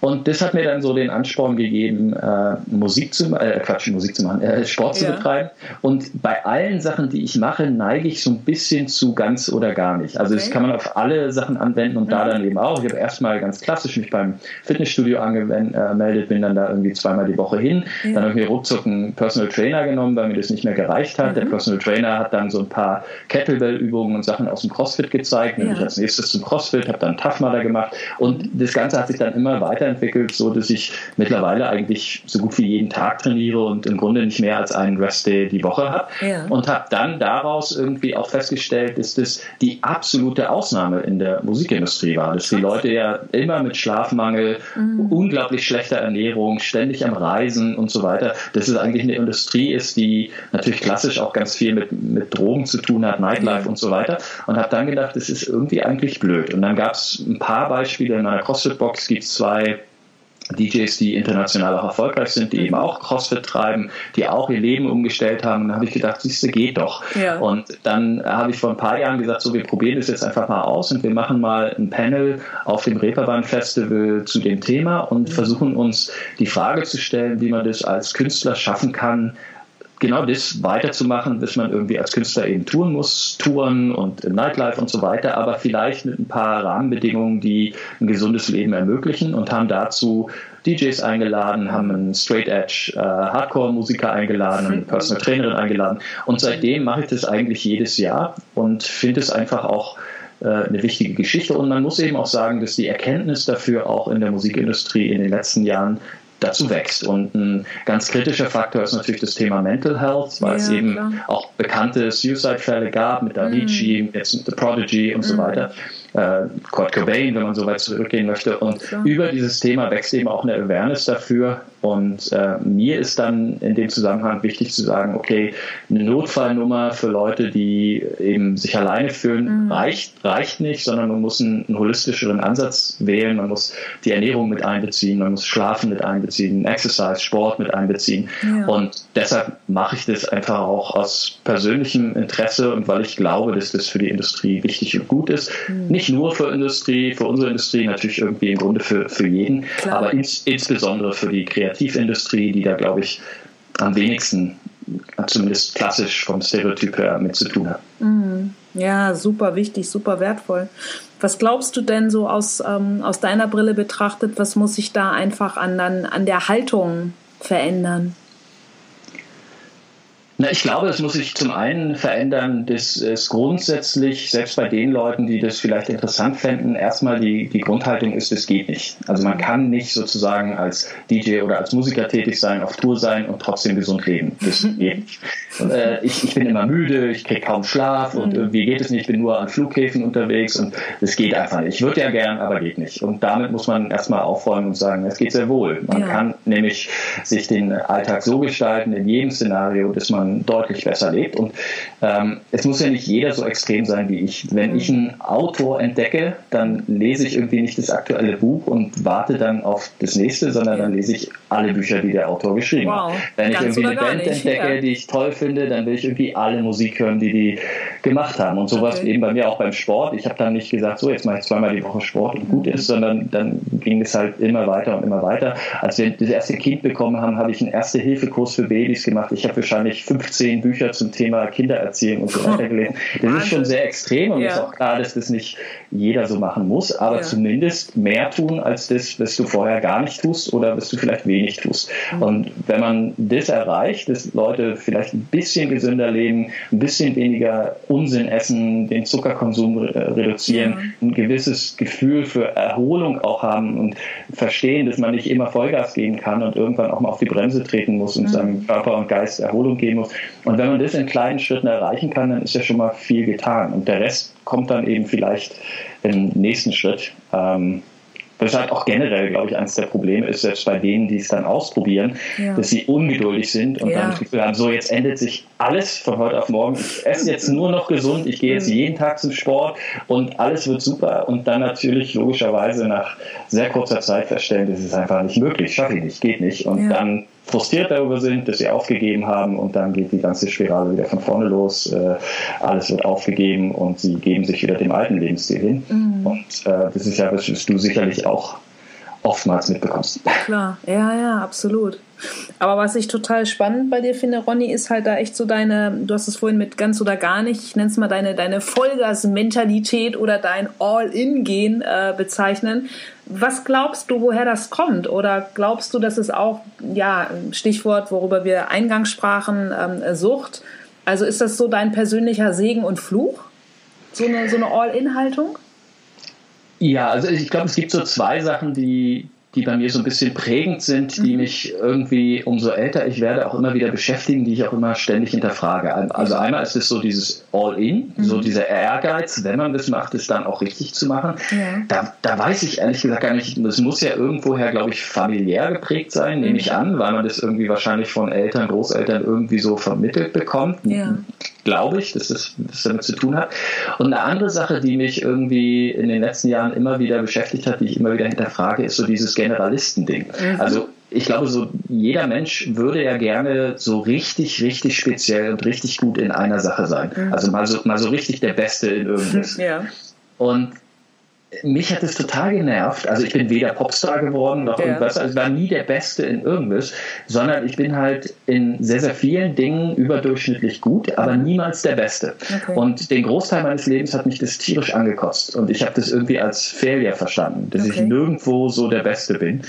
Und das hat mir dann so den Ansporn gegeben, äh, Musik zu äh, Quatsch, Musik zu machen, äh, Sport zu ja. betreiben. Und bei allen Sachen, die ich mache, neige ich so ein bisschen zu ganz oder gar nicht. Also okay. das kann man auf alle Sachen anwenden und mhm. da dann eben auch. Ich habe erstmal ganz klassisch mich beim Fitnessstudio angemeldet, äh, bin dann da irgendwie zweimal die Woche hin. Ja. Dann habe ich mir ruckzuck einen Personal Trainer genommen, weil mir das nicht mehr gereicht hat. Mhm. Der Personal Trainer hat dann so ein paar Kettlebell-Übungen und Sachen aus dem CrossFit gezeigt. Nämlich ja. als nächstes zum CrossFit, habe dann Tough Mudder gemacht. Und das Ganze hat sich dann immer weiter weiterentwickelt, so dass ich mittlerweile eigentlich so gut wie jeden Tag trainiere und im Grunde nicht mehr als einen Rest-Day die Woche habe. Ja. Und habe dann daraus irgendwie auch festgestellt, dass das die absolute Ausnahme in der Musikindustrie war. Dass die Leute ja immer mit Schlafmangel, mhm. unglaublich schlechter Ernährung, ständig am Reisen und so weiter, dass es eigentlich eine Industrie ist, die natürlich klassisch auch ganz viel mit, mit Drogen zu tun hat, Nightlife mhm. und so weiter. Und habe dann gedacht, das ist irgendwie eigentlich blöd. Und dann gab es ein paar Beispiele in meiner CrossFit-Box, gibt es zwei DJs, die international auch erfolgreich sind, die mhm. eben auch CrossFit treiben, die auch ihr Leben umgestellt haben. Da habe ich gedacht, siehste, geht doch. Ja. Und dann habe ich vor ein paar Jahren gesagt, so, wir probieren das jetzt einfach mal aus und wir machen mal ein Panel auf dem Reeperbahn Festival zu dem Thema und mhm. versuchen uns die Frage zu stellen, wie man das als Künstler schaffen kann, genau das weiterzumachen, bis man irgendwie als Künstler eben touren muss, touren und im Nightlife und so weiter, aber vielleicht mit ein paar Rahmenbedingungen, die ein gesundes Leben ermöglichen und haben dazu DJs eingeladen, haben einen Straight Edge äh, Hardcore-Musiker eingeladen, eine Personal Trainerin eingeladen und seitdem mache ich das eigentlich jedes Jahr und finde es einfach auch äh, eine wichtige Geschichte. Und man muss eben auch sagen, dass die Erkenntnis dafür auch in der Musikindustrie in den letzten Jahren dazu wächst. Und ein ganz kritischer Faktor ist natürlich das Thema Mental Health, weil ja, es eben klar. auch bekannte Suicide-Fälle gab mit Avicii, mm. jetzt The Prodigy und mm. so weiter äh, Kurt Cobain, wenn man so weit zurückgehen möchte. Und ja. über dieses Thema wächst eben auch eine Awareness dafür. Und äh, mir ist dann in dem Zusammenhang wichtig zu sagen, okay, eine Notfallnummer für Leute, die eben sich alleine fühlen, mhm. reicht, reicht nicht, sondern man muss einen, einen, holistischeren Ansatz wählen. Man muss die Ernährung mit einbeziehen, man muss Schlafen mit einbeziehen, Exercise, Sport mit einbeziehen. Ja. Und deshalb mache ich das einfach auch aus persönlichem Interesse und weil ich glaube, dass das für die Industrie wichtig und gut ist. Mhm. Nicht nicht nur für Industrie, für unsere Industrie, natürlich irgendwie im Grunde für, für jeden, Klar. aber ins, insbesondere für die Kreativindustrie, die da, glaube ich, am wenigsten, zumindest klassisch vom Stereotyp her, mit zu tun hat. Mhm. Ja, super wichtig, super wertvoll. Was glaubst du denn so aus, ähm, aus deiner Brille betrachtet, was muss sich da einfach an, an der Haltung verändern? Na, ich glaube, es muss sich zum einen verändern, dass es grundsätzlich, selbst bei den Leuten, die das vielleicht interessant fänden, erstmal die, die Grundhaltung ist, es geht nicht. Also man kann nicht sozusagen als DJ oder als Musiker tätig sein, auf Tour sein und trotzdem gesund leben. Das geht nicht. Und, äh, ich, ich bin immer müde, ich kriege kaum Schlaf und mhm. irgendwie geht es nicht, ich bin nur an Flughäfen unterwegs und es geht einfach nicht. Ich würde ja gern, aber geht nicht. Und damit muss man erstmal aufräumen und sagen, es geht sehr wohl. Man ja. kann nämlich sich den Alltag so gestalten, in jedem Szenario, dass man man deutlich besser lebt. Und ähm, es muss ja nicht jeder so extrem sein wie ich. Wenn ich einen Autor entdecke, dann lese ich irgendwie nicht das aktuelle Buch und warte dann auf das nächste, sondern dann lese ich alle Bücher, die der Autor geschrieben wow. hat. Wenn ich irgendwie eine Band nicht, entdecke, ja. die ich toll finde, dann will ich irgendwie alle Musik hören, die die gemacht haben. Und sowas okay. eben bei mir auch beim Sport. Ich habe dann nicht gesagt, so jetzt mache ich zweimal die Woche Sport und gut ist, sondern dann ging es halt immer weiter und immer weiter. Als wir das erste Kind bekommen haben, habe ich einen Erste-Hilfe-Kurs für Babys gemacht. Ich habe wahrscheinlich 15 Bücher zum Thema Kindererziehung und so weiter gelesen. Das ist schon sehr extrem und ja. ist auch klar, dass das nicht jeder so machen muss, aber ja. zumindest mehr tun als das, was du vorher gar nicht tust oder was du vielleicht wenig tust. Mhm. Und wenn man das erreicht, dass Leute vielleicht ein bisschen gesünder leben, ein bisschen weniger Unsinn essen, den Zuckerkonsum reduzieren, ja. ein gewisses Gefühl für Erholung auch haben und verstehen, dass man nicht immer Vollgas geben kann und irgendwann auch mal auf die Bremse treten muss und mhm. seinem Körper und Geist Erholung geben muss. Und wenn man das in kleinen Schritten erreichen kann, dann ist ja schon mal viel getan. Und der Rest kommt dann eben vielleicht im nächsten Schritt. Ähm, Weshalb auch generell, glaube ich, eines der Probleme ist, selbst bei denen, die es dann ausprobieren, ja. dass sie ungeduldig sind und ja. dann das Gefühl haben, so jetzt endet sich alles von heute auf morgen. Ich esse jetzt nur noch gesund, ich gehe jetzt jeden Tag zum Sport und alles wird super und dann natürlich logischerweise nach sehr kurzer Zeit feststellen, das ist einfach nicht möglich, schaffe ich nicht, geht nicht und ja. dann frustriert darüber sind, dass sie aufgegeben haben und dann geht die ganze Spirale wieder von vorne los. Äh, alles wird aufgegeben und sie geben sich wieder dem alten Lebensstil hin. Mhm. Und äh, das ist ja, was du sicherlich auch oftmals mitbekommst. Klar, ja, ja, absolut. Aber was ich total spannend bei dir finde, Ronny, ist halt da echt so deine, du hast es vorhin mit ganz oder gar nicht, ich nenne es mal deine, deine Vollgas-Mentalität oder dein All-In-Gehen äh, bezeichnen. Was glaubst du, woher das kommt? Oder glaubst du, dass es auch, ja, Stichwort, worüber wir eingangs sprachen, ähm, Sucht, also ist das so dein persönlicher Segen und Fluch? So eine, so eine All-In-Haltung? Ja, also ich glaube, es gibt so zwei Sachen, die, die bei mir so ein bisschen prägend sind, die mhm. mich irgendwie, umso älter ich werde, auch immer wieder beschäftigen, die ich auch immer ständig hinterfrage. Also einmal ist es so dieses All-In, mhm. so dieser Ehrgeiz, wenn man das macht, es dann auch richtig zu machen. Ja. Da, da weiß ich ehrlich gesagt gar nicht, das muss ja irgendwoher, glaube ich, familiär geprägt sein, nehme ich mhm. an, weil man das irgendwie wahrscheinlich von Eltern, Großeltern irgendwie so vermittelt bekommt. Ja glaube ich, dass das, das damit zu tun hat. Und eine andere Sache, die mich irgendwie in den letzten Jahren immer wieder beschäftigt hat, die ich immer wieder hinterfrage, ist so dieses Generalistending. Mhm. Also ich glaube, so jeder Mensch würde ja gerne so richtig, richtig speziell und richtig gut in einer Sache sein. Mhm. Also mal so, mal so richtig der Beste in irgendwas. Ja. Und mich hat es total genervt. Also ich bin weder Popstar geworden noch irgendwas. Also ich war nie der Beste in irgendwas, sondern ich bin halt in sehr, sehr vielen Dingen überdurchschnittlich gut, aber niemals der Beste. Okay. Und den Großteil meines Lebens hat mich das tierisch angekotzt. Und ich habe das irgendwie als Failure verstanden, dass okay. ich nirgendwo so der Beste bin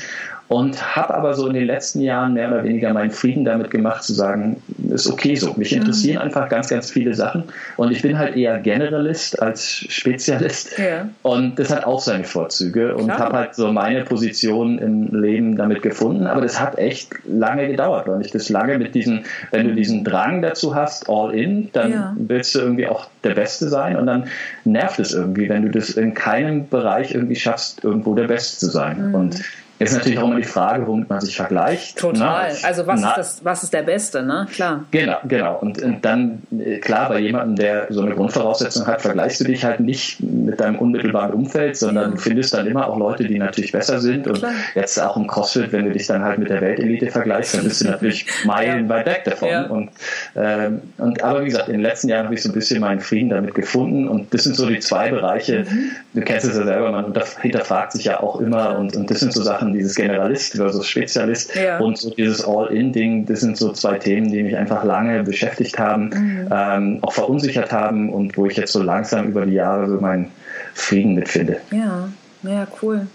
und habe aber so in den letzten Jahren mehr oder weniger meinen Frieden damit gemacht, zu sagen, ist okay so. Mich interessieren mhm. einfach ganz, ganz viele Sachen und ich bin halt eher Generalist als Spezialist ja. und das hat auch seine Vorzüge und habe halt so meine Position im Leben damit gefunden, aber das hat echt lange gedauert, weil ich das lange mit diesen, wenn du diesen Drang dazu hast, all in, dann ja. willst du irgendwie auch der Beste sein und dann nervt es irgendwie, wenn du das in keinem Bereich irgendwie schaffst, irgendwo der Beste zu sein mhm. und Jetzt ist natürlich auch immer die Frage, womit man sich vergleicht. Total. Ne? Also was, ist das, was ist der Beste, ne? Klar. Genau, genau. Und, und dann, äh, klar, bei jemandem, der so eine Grundvoraussetzung hat, vergleichst du dich halt nicht mit deinem unmittelbaren Umfeld, sondern ja. du findest dann immer auch Leute, die natürlich besser sind. Und klar. jetzt auch im CrossFit, wenn du dich dann halt mit der Weltelite vergleichst, dann bist du natürlich meilenweit weg davon. Ja. Und, ähm, und aber wie gesagt, in den letzten Jahren habe ich so ein bisschen meinen Frieden damit gefunden. Und das sind so die zwei Bereiche. Mhm. Du kennst es ja selber, man hinterfragt sich ja auch immer. Und, und das sind so Sachen, Sachen, dieses Generalist versus Spezialist ja. und so dieses All-In-Ding, das sind so zwei Themen, die mich einfach lange beschäftigt haben, mhm. ähm, auch verunsichert haben und wo ich jetzt so langsam über die Jahre so meinen Frieden mitfinde. Ja, ja, cool.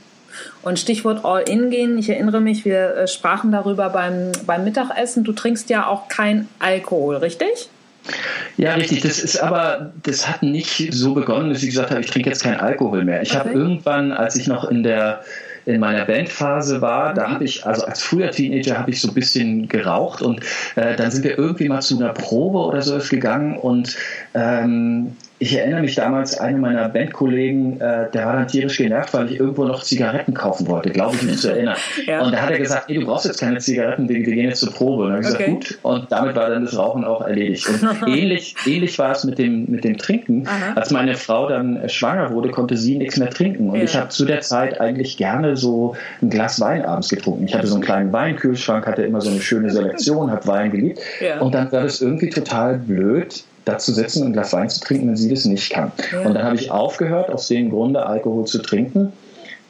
Und Stichwort All-In gehen, ich erinnere mich, wir äh, sprachen darüber beim, beim Mittagessen. Du trinkst ja auch kein Alkohol, richtig? Ja, richtig. Das ist aber, das hat nicht so begonnen, dass ich gesagt habe, ich trinke jetzt keinen Alkohol mehr. Ich okay. habe irgendwann, als ich noch in der in meiner Bandphase war, da habe ich, also als früher Teenager habe ich so ein bisschen geraucht und äh, dann sind wir irgendwie mal zu einer Probe oder so gegangen und ähm, ich erinnere mich damals, einer meiner Bandkollegen, äh, der war dann tierisch genervt, weil ich irgendwo noch Zigaretten kaufen wollte, glaube ich mich zu erinnern. ja. Und da hat er gesagt, ey, du brauchst jetzt keine Zigaretten, wir, wir gehen jetzt zur Probe. Und dann habe ich okay. gesagt, gut. Und damit war dann das Rauchen auch erledigt. Und ähnlich, ähnlich war es mit dem, mit dem Trinken. Aha. Als meine Frau dann äh, schwanger wurde, konnte sie nichts mehr trinken. Und ja. ich habe zu der Zeit eigentlich gerne so ein Glas Wein abends getrunken. Ich hatte so einen kleinen Weinkühlschrank, hatte immer so eine schöne Selektion, habe Wein geliebt. Ja. Und dann war das irgendwie total blöd, da zu sitzen und ein Glas Wein zu trinken, wenn sie das nicht kann. Ja. Und dann habe ich aufgehört, aus dem Grunde Alkohol zu trinken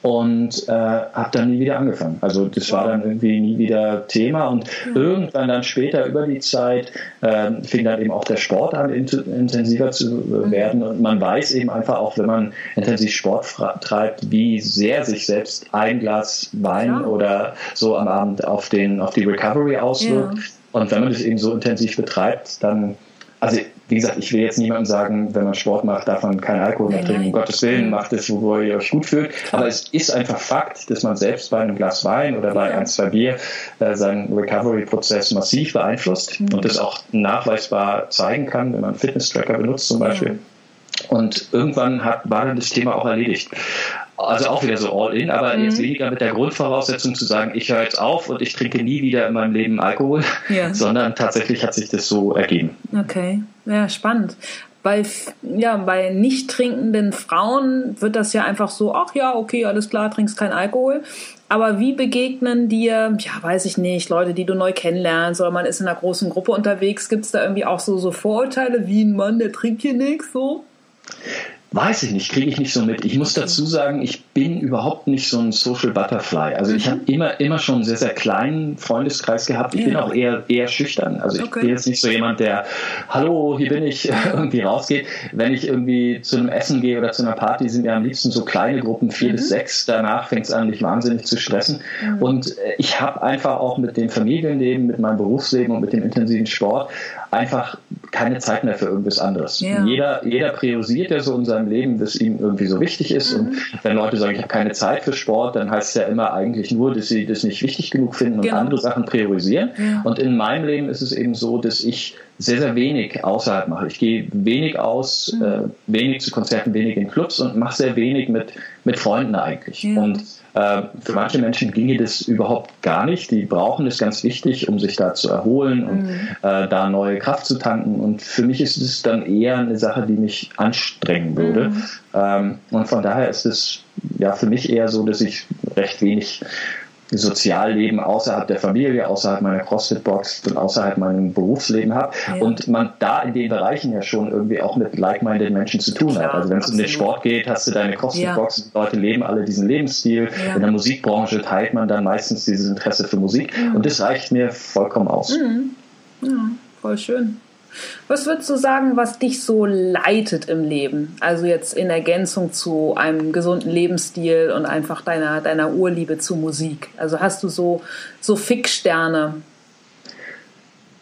und äh, habe dann nie wieder angefangen. Also das war dann irgendwie nie wieder Thema und mhm. irgendwann dann später über die Zeit äh, fing dann eben auch der Sport an intensiver zu äh, werden und man weiß eben einfach auch, wenn man intensiv Sport treibt, wie sehr sich selbst ein Glas Wein ja. oder so am Abend auf den auf die Recovery auswirkt. Ja. Und wenn man das eben so intensiv betreibt, dann also wie gesagt, ich will jetzt niemandem sagen, wenn man Sport macht, darf man keinen Alkohol mehr trinken. Um Gottes Willen, macht es, wo ihr euch gut fühlt. Aber es ist einfach Fakt, dass man selbst bei einem Glas Wein oder bei ein, zwei Bier äh, seinen Recovery-Prozess massiv beeinflusst mhm. und das auch nachweisbar zeigen kann, wenn man einen Fitness-Tracker benutzt zum Beispiel. Und irgendwann hat, war dann das Thema auch erledigt. Also auch wieder so all in, aber mhm. jetzt weniger mit der Grundvoraussetzung zu sagen, ich höre jetzt auf und ich trinke nie wieder in meinem Leben Alkohol, ja. sondern tatsächlich hat sich das so ergeben. Okay, ja, spannend bei, ja, bei nicht trinkenden Frauen wird das ja einfach so, ach ja, okay, alles klar, trinkst kein Alkohol. Aber wie begegnen dir, ja, weiß ich nicht, Leute, die du neu kennenlernst oder man ist in einer großen Gruppe unterwegs, gibt es da irgendwie auch so, so Vorurteile wie ein Mann, der trinkt hier nichts, so? Weiß ich nicht, kriege ich nicht so mit. Ich muss dazu sagen, ich bin überhaupt nicht so ein Social Butterfly. Also ich mhm. habe immer, immer schon einen sehr, sehr kleinen Freundeskreis gehabt. Ich ja. bin auch eher, eher schüchtern. Also ich okay. bin jetzt nicht so jemand, der, hallo, hier bin ich, irgendwie rausgeht. Wenn ich irgendwie zu einem Essen gehe oder zu einer Party, sind ja am liebsten so kleine Gruppen, vier mhm. bis sechs. Danach fängt es an, mich wahnsinnig zu stressen. Mhm. Und äh, ich habe einfach auch mit dem Familienleben, mit meinem Berufsleben und mit dem intensiven Sport einfach keine Zeit mehr für irgendwas anderes. Ja. Jeder, jeder priorisiert ja so in seinem Leben, was ihm irgendwie so wichtig ist. Mhm. Und wenn Leute sagen, ich habe keine Zeit für Sport, dann heißt es ja immer eigentlich nur, dass sie das nicht wichtig genug finden und genau. andere Sachen priorisieren. Ja. Und in meinem Leben ist es eben so, dass ich sehr, sehr wenig außerhalb mache. Ich gehe wenig aus, mhm. äh, wenig zu Konzerten, wenig in Clubs und mache sehr wenig mit, mit Freunden eigentlich. Ja. Und für manche Menschen ginge das überhaupt gar nicht. Die brauchen es ganz wichtig, um sich da zu erholen und mhm. äh, da neue Kraft zu tanken. Und für mich ist es dann eher eine Sache, die mich anstrengen würde. Mhm. Ähm, und von daher ist es ja für mich eher so, dass ich recht wenig Sozialleben außerhalb der Familie, außerhalb meiner CrossFit-Box und außerhalb meinem Berufsleben habe. Ja. Und man da in den Bereichen ja schon irgendwie auch mit like-minded Menschen zu tun Klar, hat. Also wenn es um den Sport geht, hast du deine CrossFit-Box, ja. Leute leben alle diesen Lebensstil. Ja. In der Musikbranche teilt man dann meistens dieses Interesse für Musik. Mhm. Und das reicht mir vollkommen aus. Mhm. Ja, voll schön. Was würdest du sagen, was dich so leitet im Leben? Also jetzt in Ergänzung zu einem gesunden Lebensstil und einfach deiner, deiner Urliebe zu Musik. Also hast du so, so Fixsterne?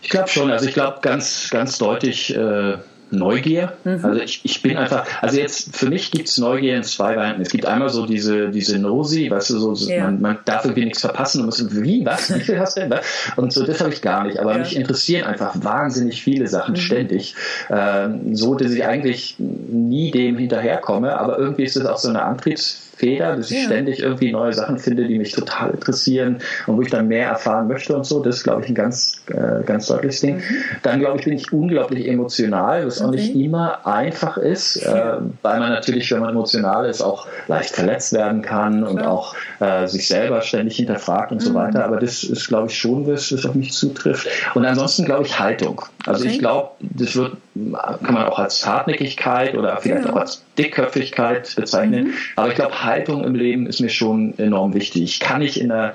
Ich glaube schon. Also ich glaube ganz, ganz deutlich, äh, Neugier. Mhm. Also ich, ich bin einfach, also jetzt für mich gibt es Neugier in zwei Varianten. Es gibt einmal so diese, diese Nosy, weißt du, so, ja. man, man darf irgendwie nichts verpassen und muss, wie, was, wie viel hast du denn? Und so, das habe ich gar nicht. Aber ja. mich interessieren einfach wahnsinnig viele Sachen mhm. ständig. Ähm, so, dass ich eigentlich nie dem hinterherkomme, aber irgendwie ist es auch so eine Antriebs Feder, dass ich ständig irgendwie neue Sachen finde, die mich total interessieren und wo ich dann mehr erfahren möchte und so. Das ist, glaube ich, ein ganz, äh, ganz deutliches Ding. Mhm. Dann, glaube ich, bin ich unglaublich emotional, was okay. auch nicht immer einfach ist, äh, weil man natürlich, wenn man emotional ist, auch leicht verletzt werden kann und auch äh, sich selber ständig hinterfragt und mhm. so weiter. Aber das ist, glaube ich, schon was, was auf mich zutrifft. Und ansonsten, glaube ich, Haltung. Also okay. ich glaube, das wird, kann man auch als Hartnäckigkeit oder vielleicht ja. auch als Dickköpfigkeit bezeichnen. Mhm. Aber ich glaube, Haltung im Leben ist mir schon enorm wichtig. Ich kann nicht in der,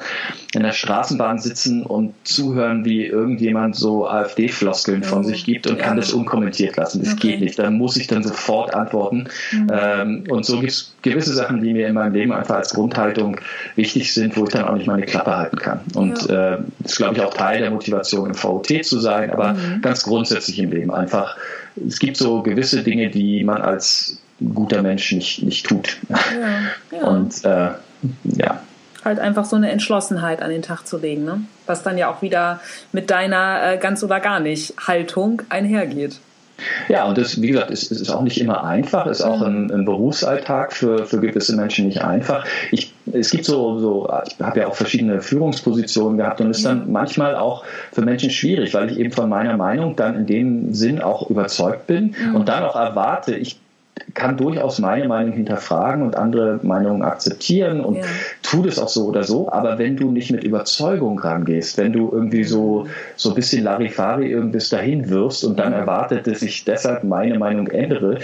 in der Straßenbahn sitzen und zuhören, wie irgendjemand so AfD-Floskeln von sich gibt und ja. kann das unkommentiert lassen. Das okay. geht nicht. Da muss ich dann sofort antworten. Mhm. Ähm, und so gibt es gewisse Sachen, die mir in meinem Leben einfach als Grundhaltung wichtig sind, wo ich dann auch nicht meine Klappe halten kann. Und ja. äh, das ist, glaube ich, auch Teil der Motivation, im VOT zu sein, aber mhm. Ganz grundsätzlich im Leben einfach. Es gibt so gewisse Dinge, die man als guter Mensch nicht, nicht tut. Ja, ja. Und äh, ja. Halt einfach so eine Entschlossenheit an den Tag zu legen, ne? was dann ja auch wieder mit deiner äh, ganz oder gar nicht Haltung einhergeht. Ja, und das, wie gesagt, ist, ist auch nicht immer einfach, ist auch im, im Berufsalltag für, für gewisse Menschen nicht einfach. Ich, es gibt so, so ich habe ja auch verschiedene Führungspositionen gehabt und ist dann manchmal auch für Menschen schwierig, weil ich eben von meiner Meinung dann in dem Sinn auch überzeugt bin mhm. und dann auch erwarte, ich kann durchaus meine Meinung hinterfragen und andere Meinungen akzeptieren und ja. Tu das auch so oder so. Aber wenn du nicht mit Überzeugung rangehst, wenn du irgendwie so, so ein bisschen Larifari irgendwas dahin wirfst und dann erwartet, dass ich deshalb meine Meinung ändere,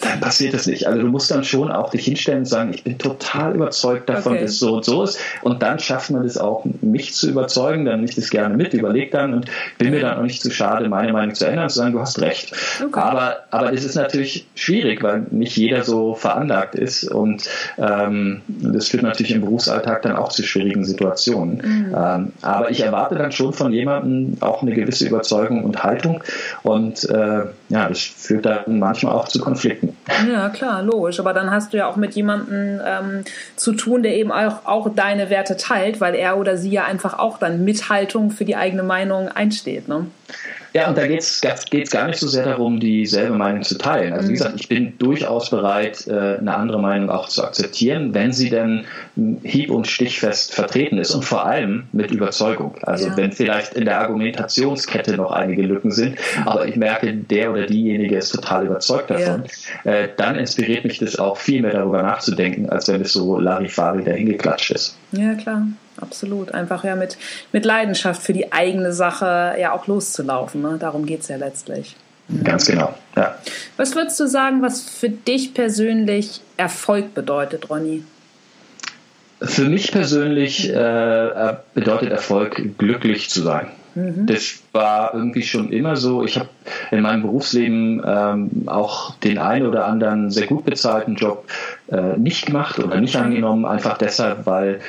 dann passiert das nicht. Also du musst dann schon auch dich hinstellen und sagen, ich bin total überzeugt davon, okay. dass es so und so ist. Und dann schafft man es auch, mich zu überzeugen, dann nehme ich das gerne mit, überleg dann und bin mir dann auch nicht zu schade, meine Meinung zu ändern, zu sagen, du hast recht. Okay. Aber, aber das ist natürlich schwierig, weil nicht jeder so veranlagt ist und ähm, das führt natürlich im Berufsalltag dann auch zu schwierigen Situationen. Mhm. Ähm, aber ich erwarte dann schon von jemandem auch eine gewisse Überzeugung und Haltung und äh, ja, das führt dann manchmal auch zu Konflikten. Ja, klar, logisch. Aber dann hast du ja auch mit jemandem ähm, zu tun, der eben auch, auch deine Werte teilt, weil er oder sie ja einfach auch dann mit Haltung für die eigene Meinung einsteht. Ne? Ja, und da geht es gar nicht so sehr darum, dieselbe Meinung zu teilen. Also wie mhm. gesagt, ich bin durchaus bereit, äh, eine andere Meinung auch zu akzeptieren, wenn sie denn hieb- und stichfest vertreten ist und vor allem mit Überzeugung. Also ja. wenn vielleicht in der Argumentationskette noch einige Lücken sind, aber ich merke, der oder diejenige ist total überzeugt davon, ja. Äh, dann inspiriert mich das auch viel mehr darüber nachzudenken, als wenn es so Larifari dahingeklatscht ist. Ja, klar absolut. Einfach ja mit, mit Leidenschaft für die eigene Sache ja auch loszulaufen. Ne? Darum geht es ja letztlich. Ganz genau, ja. Was würdest du sagen, was für dich persönlich Erfolg bedeutet, Ronny? Für mich persönlich äh, bedeutet Erfolg, glücklich zu sein. Mhm. Das war irgendwie schon immer so. Ich habe in meinem Berufsleben ähm, auch den einen oder anderen sehr gut bezahlten Job äh, nicht gemacht oder nicht angenommen, einfach deshalb, weil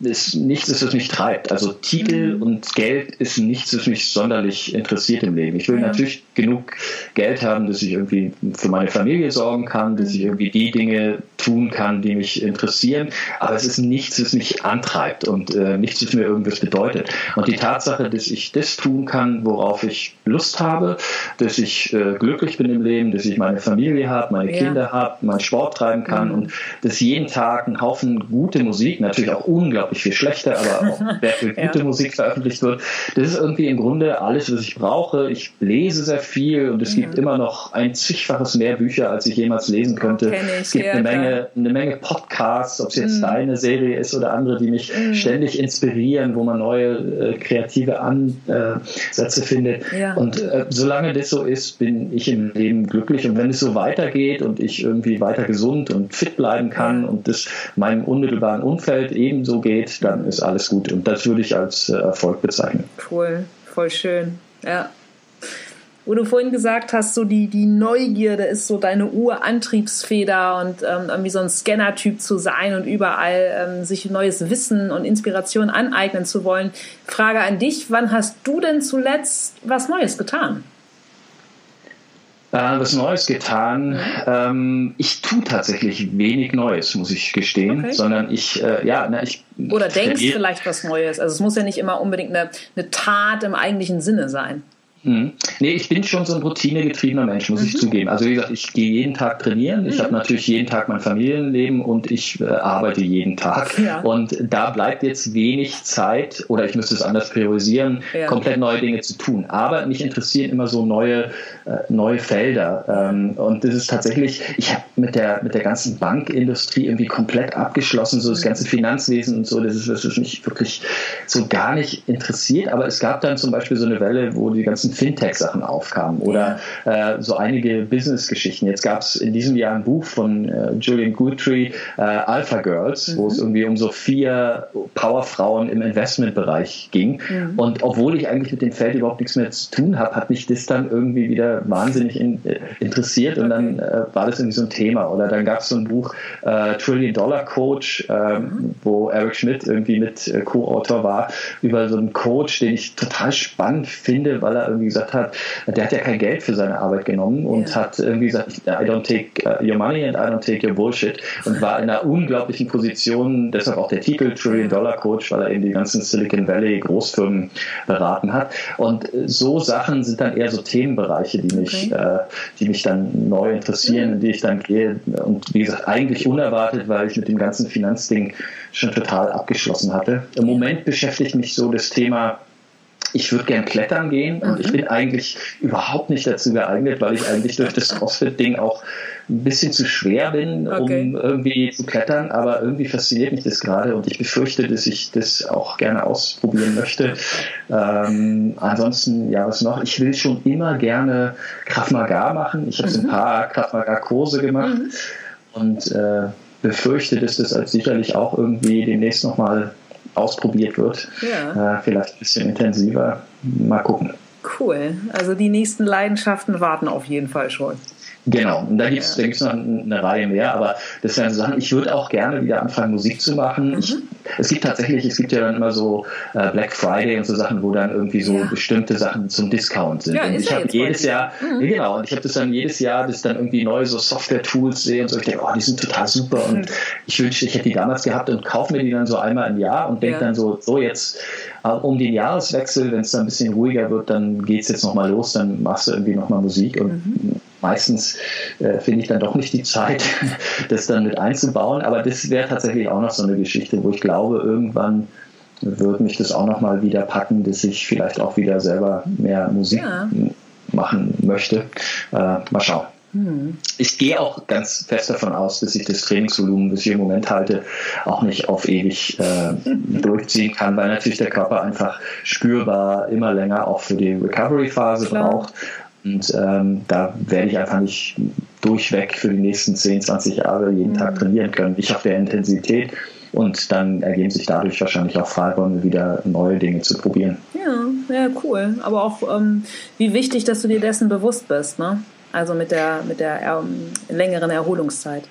ist nichts was mich treibt. Also Titel mhm. und Geld ist nichts, was mich sonderlich interessiert im Leben. Ich will ja. natürlich genug Geld haben, dass ich irgendwie für meine Familie sorgen kann, dass ich mhm. irgendwie die Dinge tun kann, die mich interessieren. Aber es ist nichts, was mich antreibt und äh, nichts, was mir irgendwas bedeutet. Und die Tatsache, dass ich das tun kann, worauf ich Lust habe, dass ich äh, glücklich bin im Leben, dass ich meine Familie habe, meine ja. Kinder habe, meinen Sport treiben kann mhm. und dass jeden Tag ein Haufen gute Musik, natürlich auch unglaublich viel schlechte, aber auch sehr viel gute ja. Musik veröffentlicht wird. Das ist irgendwie im Grunde alles, was ich brauche. Ich lese sehr viel und es mhm. gibt immer noch ein zigfaches mehr Bücher, als ich jemals lesen könnte. Ich, es gibt ja, eine Menge, eine Menge Podcasts, ob es jetzt mhm. deine Serie ist oder andere, die mich mhm. ständig inspirieren, wo man neue äh, kreative Ansätze findet. Ja. Und äh, solange das so ist, bin ich im Leben glücklich. Und wenn es so weitergeht und ich irgendwie weiter gesund und fit bleiben kann und das meinem unmittelbaren Umfeld ebenso geht, dann ist alles gut. Und das würde ich als äh, Erfolg bezeichnen. Cool, voll schön. Ja. Wo du vorhin gesagt hast, so die, die Neugierde ist so deine Urantriebsfeder und ähm, irgendwie so ein Scanner-Typ zu sein und überall ähm, sich neues Wissen und Inspiration aneignen zu wollen. Frage an dich, wann hast du denn zuletzt was Neues getan? äh, was Neues getan. Ähm, ich tue tatsächlich wenig Neues, muss ich gestehen, okay. sondern ich, äh, ja, na, ich. Oder denkst vielleicht was Neues. Also es muss ja nicht immer unbedingt eine, eine Tat im eigentlichen Sinne sein. Mhm. Nee, ich bin schon so ein routinegetriebener Mensch, muss mhm. ich zugeben. Also wie gesagt, ich gehe jeden Tag trainieren. Mhm. Ich habe natürlich jeden Tag mein Familienleben und ich äh, arbeite jeden Tag. Ja. Und da bleibt jetzt wenig Zeit, oder ich müsste es anders priorisieren, ja. komplett neue Dinge zu tun. Aber mich interessieren immer so neue, äh, neue Felder. Ähm, und das ist tatsächlich, ich habe mit der, mit der ganzen Bankindustrie irgendwie komplett abgeschlossen, so das mhm. ganze Finanzwesen und so. Das ist, was mich wirklich so gar nicht interessiert. Aber es gab dann zum Beispiel so eine Welle, wo die ganzen Fintech-Sachen aufkamen oder äh, so einige Business-Geschichten. Jetzt gab es in diesem Jahr ein Buch von äh, Julian Guthrie, äh, Alpha Girls, mhm. wo es irgendwie um so vier Powerfrauen im Investmentbereich ging. Mhm. Und obwohl ich eigentlich mit dem Feld überhaupt nichts mehr zu tun habe, hat mich das dann irgendwie wieder wahnsinnig in, äh, interessiert und dann äh, war das irgendwie so ein Thema. Oder dann gab es so ein Buch äh, Trillion Dollar Coach, ähm, mhm. wo Eric Schmidt irgendwie mit Co-Autor war, über so einen Coach, den ich total spannend finde, weil er irgendwie gesagt hat, der hat ja kein Geld für seine Arbeit genommen und ja. hat irgendwie gesagt, I don't take uh, your money and I don't take your bullshit und war in einer unglaublichen Position, deshalb auch der Titel Trillion Dollar Coach, weil er eben die ganzen Silicon Valley Großfirmen beraten hat. Und so Sachen sind dann eher so Themenbereiche, die mich, okay. äh, die mich dann neu interessieren, in die ich dann gehe. Und wie gesagt, eigentlich unerwartet, weil ich mit dem ganzen Finanzding schon total abgeschlossen hatte. Im Moment beschäftigt mich so das Thema ich würde gern klettern gehen und mhm. ich bin eigentlich überhaupt nicht dazu geeignet, weil ich eigentlich durch das CrossFit-Ding auch ein bisschen zu schwer bin, okay. um irgendwie zu klettern, aber irgendwie fasziniert mich das gerade und ich befürchte, dass ich das auch gerne ausprobieren möchte. Ähm, ansonsten, ja, was noch? Ich will schon immer gerne Krav Maga machen. Ich habe mhm. ein paar Krav Maga Kurse gemacht mhm. und äh, befürchte, dass das als sicherlich auch irgendwie demnächst nochmal ausprobiert wird. Ja. Äh, vielleicht ein bisschen intensiver. Mal gucken. Cool. Also die nächsten Leidenschaften warten auf jeden Fall schon. Genau, und da gibt es noch eine Reihe mehr, aber das wären so Sachen, ich würde auch gerne wieder anfangen, Musik zu machen. Mhm. Ich, es gibt tatsächlich, es gibt ja dann immer so äh, Black Friday und so Sachen, wo dann irgendwie so ja. bestimmte Sachen zum Discount sind. Ja, und ich habe jedes Jahr, mhm. ja, genau, und ich habe das dann jedes Jahr, dass dann irgendwie neue so Software-Tools sehe und so, ich denke, oh, die sind total super und mhm. ich wünschte, ich hätte die damals gehabt und kaufe mir die dann so einmal im Jahr und denke dann so, so jetzt äh, um den Jahreswechsel, wenn es dann ein bisschen ruhiger wird, dann geht es jetzt nochmal los, dann machst du irgendwie nochmal Musik und mhm meistens äh, finde ich dann doch nicht die Zeit, das dann mit einzubauen. Aber das wäre tatsächlich auch noch so eine Geschichte, wo ich glaube, irgendwann wird mich das auch noch mal wieder packen, dass ich vielleicht auch wieder selber mehr Musik ja. machen möchte. Äh, mal schauen. Hm. Ich gehe auch ganz fest davon aus, dass ich das Trainingsvolumen, das ich im Moment halte, auch nicht auf ewig äh, durchziehen kann, weil natürlich der Körper einfach spürbar immer länger auch für die Recovery-Phase braucht. Und ähm, da werde ich einfach nicht durchweg für die nächsten 10, 20 Jahre jeden mhm. Tag trainieren können. Ich auf der Intensität und dann ergeben sich dadurch wahrscheinlich auch Freiräume, wieder neue Dinge zu probieren. Ja, ja, cool. Aber auch ähm, wie wichtig, dass du dir dessen bewusst bist, ne? Also mit der, mit der ähm, längeren Erholungszeit.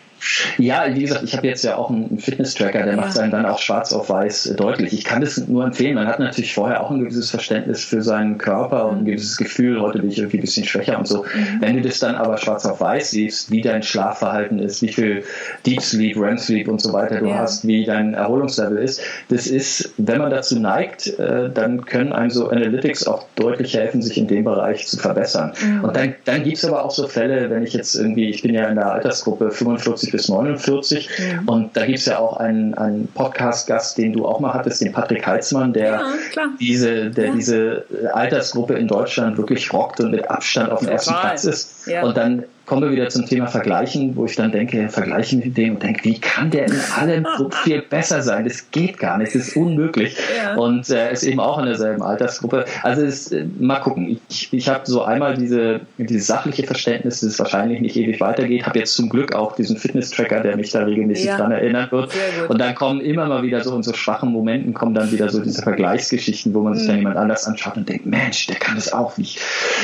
Ja, wie gesagt, ich habe jetzt ja auch einen Fitness-Tracker, der ja. macht es dann auch schwarz auf weiß deutlich. Ich kann das nur empfehlen. Man hat natürlich vorher auch ein gewisses Verständnis für seinen Körper und ein gewisses Gefühl, heute bin ich irgendwie ein bisschen schwächer und so. Mhm. Wenn du das dann aber schwarz auf weiß siehst, wie dein Schlafverhalten ist, wie viel Deep Sleep, REM Sleep und so weiter du ja. hast, wie dein Erholungslevel ist, das ist, wenn man dazu neigt, äh, dann können einem so Analytics auch deutlich helfen, sich in dem Bereich zu verbessern. Mhm. Und dann, dann gibt es aber auch so Fälle, wenn ich jetzt irgendwie, ich bin ja in der Altersgruppe 45 bis 49. Mhm. Und da gibt es ja auch einen, einen Podcast-Gast, den du auch mal hattest, den Patrick Heitzmann, der, ja, diese, der ja. diese Altersgruppe in Deutschland wirklich rockt und mit Abstand auf dem ersten Platz ist. Ja. Und dann kommen wir wieder zum Thema Vergleichen, wo ich dann denke, vergleichen mit dem und denke, wie kann der in allem so viel besser sein? Das geht gar nicht, das ist unmöglich. Ja. Und er äh, ist eben auch in derselben Altersgruppe. Also ist, äh, mal gucken. Ich, ich habe so einmal diese, dieses sachliche Verständnis, dass es wahrscheinlich nicht ewig weitergeht. Habe jetzt zum Glück auch diesen Fitness-Tracker, der mich da regelmäßig ja. dran erinnert wird. Und dann kommen immer mal wieder so in so schwachen Momenten kommen dann wieder so diese Vergleichsgeschichten, wo man sich dann mhm. jemand anders anschaut und denkt, Mensch, der kann das auch nicht.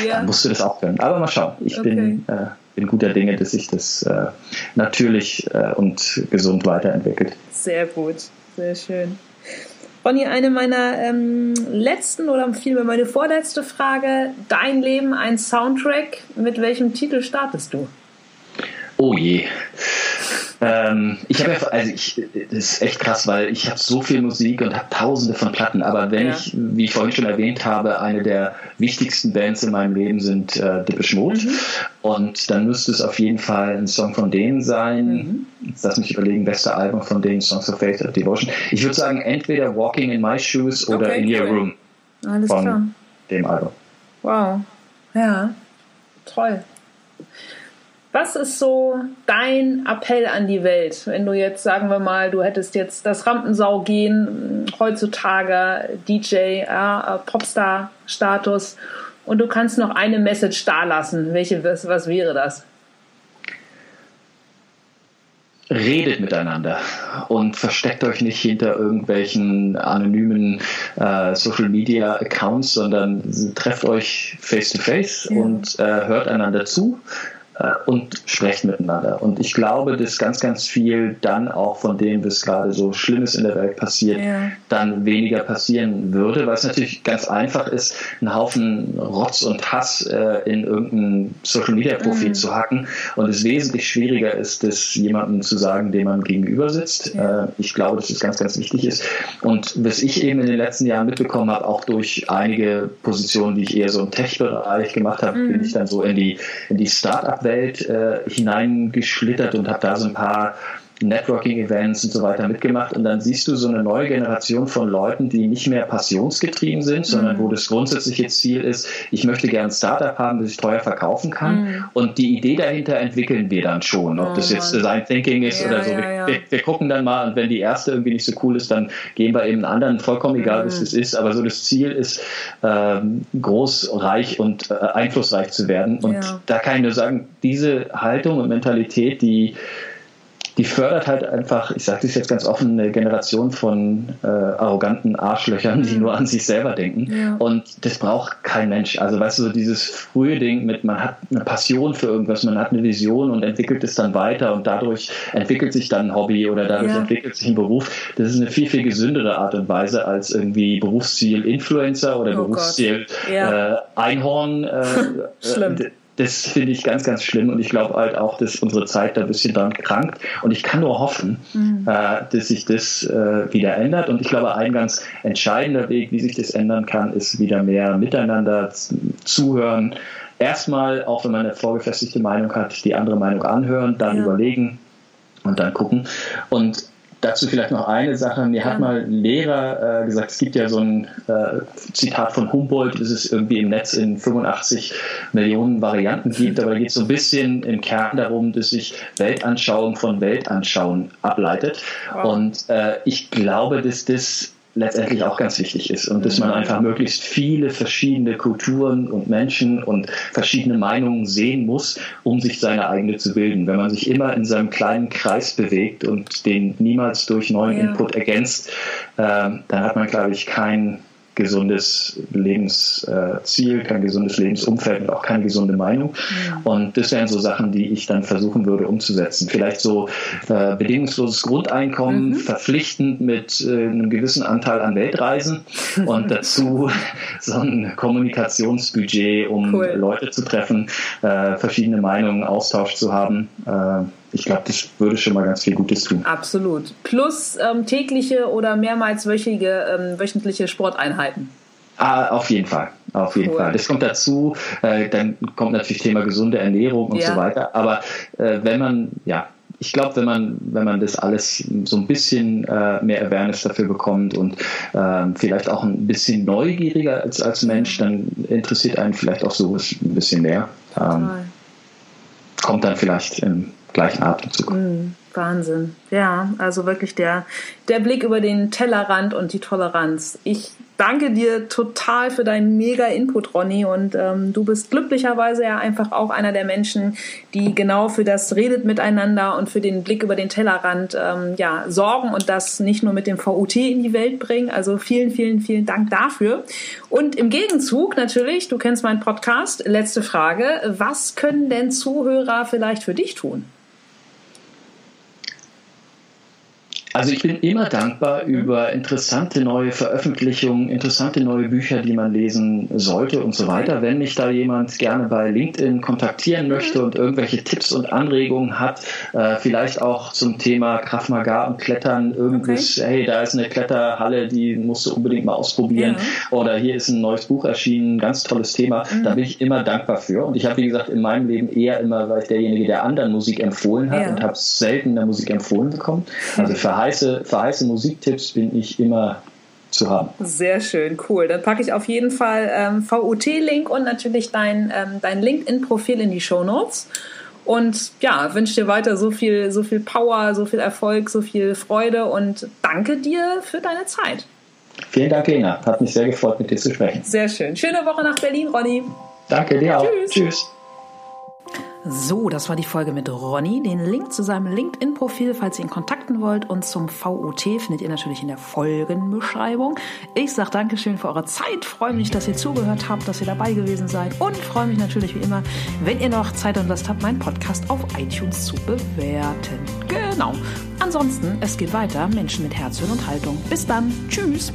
Ja. Dann musst du das auch können. Aber mal schauen. Ich okay. bin äh, bin guter Dinge, dass sich das äh, natürlich äh, und gesund weiterentwickelt. Sehr gut, sehr schön. Ronny, eine meiner ähm, letzten oder vielmehr meine vorletzte Frage. Dein Leben ein Soundtrack. Mit welchem Titel startest du? Oh je. Ähm, ich habe ja, also ich, das ist echt krass, weil ich habe so viel Musik und habe tausende von Platten, aber wenn ja. ich, wie ich vorhin schon erwähnt habe, eine der wichtigsten Bands in meinem Leben sind äh, Depeche Mode mhm. und dann müsste es auf jeden Fall ein Song von denen sein. Mhm. lass mich überlegen, beste Album von denen, Songs of Faith or Devotion. Ich würde sagen, entweder Walking in My Shoes oder okay, In Your cool. Room Alles von klar. dem Album. Wow, ja, toll. Was ist so dein Appell an die Welt, wenn du jetzt, sagen wir mal, du hättest jetzt das Rampensau gehen, heutzutage DJ, ja, Popstar-Status und du kannst noch eine Message da lassen. Welche, was, was wäre das? redet miteinander und versteckt euch nicht hinter irgendwelchen anonymen äh, Social Media Accounts, sondern trefft euch face to face ja. und äh, hört einander zu, äh, und sprechen miteinander. Und ich glaube, dass ganz, ganz viel dann auch von dem, was gerade so Schlimmes in der Welt passiert, ja. dann weniger passieren würde, weil es natürlich ganz einfach ist, einen Haufen Rotz und Hass äh, in irgendein Social Media Profil mhm. zu hacken und es wesentlich schwieriger ist, das jemandem zu sagen, dem man gegenüber sitzt. Ja. Äh, ich glaube, dass das ganz, ganz wichtig ist. Und was ich eben in den letzten Jahren mitbekommen habe, auch durch einige Positionen, die ich eher so im Tech-Bereich gemacht habe, mhm. bin ich dann so in die, in die Start-up Welt äh, hineingeschlittert und habe da so ein paar Networking-Events und so weiter mitgemacht und dann siehst du so eine neue Generation von Leuten, die nicht mehr passionsgetrieben sind, sondern mhm. wo das grundsätzliche Ziel ist, ich möchte gerne ein Startup haben, das ich teuer verkaufen kann mhm. und die Idee dahinter entwickeln wir dann schon, ob oh, das jetzt Design Thinking ist ja, oder so. Ja, ja. Wir, wir, gucken dann mal und wenn die erste irgendwie nicht so cool ist, dann gehen wir eben anderen, vollkommen egal, mhm. was das ist, aber so das Ziel ist, ähm, groß, reich und äh, einflussreich zu werden und da kann ich nur sagen, diese Haltung und Mentalität, die die fördert halt einfach, ich sage das jetzt ganz offen, eine Generation von äh, arroganten Arschlöchern, die nur an sich selber denken. Ja. Und das braucht kein Mensch. Also weißt du, so dieses frühe Ding mit, man hat eine Passion für irgendwas, man hat eine Vision und entwickelt es dann weiter und dadurch entwickelt sich dann ein Hobby oder dadurch ja. entwickelt sich ein Beruf. Das ist eine viel, viel gesündere Art und Weise als irgendwie Berufsziel Influencer oder oh Berufsziel ja. äh, Einhorn. Äh, Schlimm. Das finde ich ganz, ganz schlimm und ich glaube halt auch, dass unsere Zeit da ein bisschen dran krankt und ich kann nur hoffen, mhm. äh, dass sich das äh, wieder ändert und ich glaube, ein ganz entscheidender Weg, wie sich das ändern kann, ist wieder mehr miteinander zuhören. Erstmal, auch wenn man eine vorgefestigte Meinung hat, die andere Meinung anhören, dann ja. überlegen und dann gucken. Und Dazu vielleicht noch eine Sache. Mir hat mal ein Lehrer äh, gesagt, es gibt ja so ein äh, Zitat von Humboldt, das es irgendwie im Netz in 85 Millionen Varianten gibt, aber da geht es so ein bisschen im Kern darum, dass sich Weltanschauung von Weltanschauen ableitet. Wow. Und äh, ich glaube, dass das letztendlich auch ganz wichtig ist und dass man mhm. einfach möglichst viele verschiedene Kulturen und Menschen und verschiedene Meinungen sehen muss, um sich seine eigene zu bilden. Wenn man sich immer in seinem kleinen Kreis bewegt und den niemals durch neuen ja. Input ergänzt, äh, dann hat man, glaube ich, kein gesundes Lebensziel, kein gesundes Lebensumfeld und auch keine gesunde Meinung. Mhm. Und das wären so Sachen, die ich dann versuchen würde umzusetzen. Vielleicht so äh, bedingungsloses Grundeinkommen, mhm. verpflichtend mit äh, einem gewissen Anteil an Weltreisen und dazu so ein Kommunikationsbudget, um cool. Leute zu treffen, äh, verschiedene Meinungen, Austausch zu haben. Äh, ich glaube, das würde schon mal ganz viel Gutes tun. Absolut. Plus ähm, tägliche oder mehrmals wöchige, ähm, wöchentliche Sporteinheiten. Ah, auf jeden Fall, auf jeden cool. Fall. Das kommt dazu. Äh, dann kommt natürlich Thema gesunde Ernährung und ja. so weiter. Aber äh, wenn man, ja, ich glaube, wenn man, wenn man das alles so ein bisschen äh, mehr Awareness dafür bekommt und äh, vielleicht auch ein bisschen neugieriger als, als Mensch, dann interessiert einen vielleicht auch sowas ein bisschen mehr. Ähm, kommt dann vielleicht im gleichen Atemzug. Mhm. Wahnsinn. Ja, also wirklich der, der Blick über den Tellerrand und die Toleranz. Ich danke dir total für deinen mega Input, Ronny. Und ähm, du bist glücklicherweise ja einfach auch einer der Menschen, die genau für das Redet miteinander und für den Blick über den Tellerrand ähm, ja, sorgen und das nicht nur mit dem VUT in die Welt bringen. Also vielen, vielen, vielen Dank dafür. Und im Gegenzug natürlich, du kennst meinen Podcast, letzte Frage, was können denn Zuhörer vielleicht für dich tun? Also ich bin immer dankbar über interessante neue Veröffentlichungen, interessante neue Bücher, die man lesen sollte und so weiter. Wenn mich da jemand gerne bei LinkedIn kontaktieren möchte und irgendwelche Tipps und Anregungen hat, äh, vielleicht auch zum Thema Krav Maga und Klettern, irgendwas, okay. hey, da ist eine Kletterhalle, die musst du unbedingt mal ausprobieren. Ja. Oder hier ist ein neues Buch erschienen, ganz tolles Thema. Mhm. Da bin ich immer dankbar für. Und ich habe, wie gesagt, in meinem Leben eher immer, weil ich derjenige, der anderen Musik empfohlen hat ja. und habe selten der Musik empfohlen bekommen. Also für heiße, für heiße Musiktipps bin ich immer zu haben. Sehr schön, cool. Dann packe ich auf jeden Fall ähm, VUT-Link und natürlich dein, ähm, dein LinkedIn-Profil in die Show Notes. Und ja, wünsche dir weiter so viel, so viel Power, so viel Erfolg, so viel Freude und danke dir für deine Zeit. Vielen Dank, Lena. Hat mich sehr gefreut, mit dir zu sprechen. Sehr schön. Schöne Woche nach Berlin, Ronny. Danke dir auch. Tschüss. Tschüss. So, das war die Folge mit Ronny. Den Link zu seinem LinkedIn-Profil, falls ihr ihn kontakten wollt, und zum VOT findet ihr natürlich in der Folgenbeschreibung. Ich sage Dankeschön für eure Zeit, freue mich, dass ihr zugehört habt, dass ihr dabei gewesen seid und freue mich natürlich wie immer, wenn ihr noch Zeit und Lust habt, meinen Podcast auf iTunes zu bewerten. Genau. Ansonsten, es geht weiter. Menschen mit Herz, Hirn und Haltung. Bis dann. Tschüss.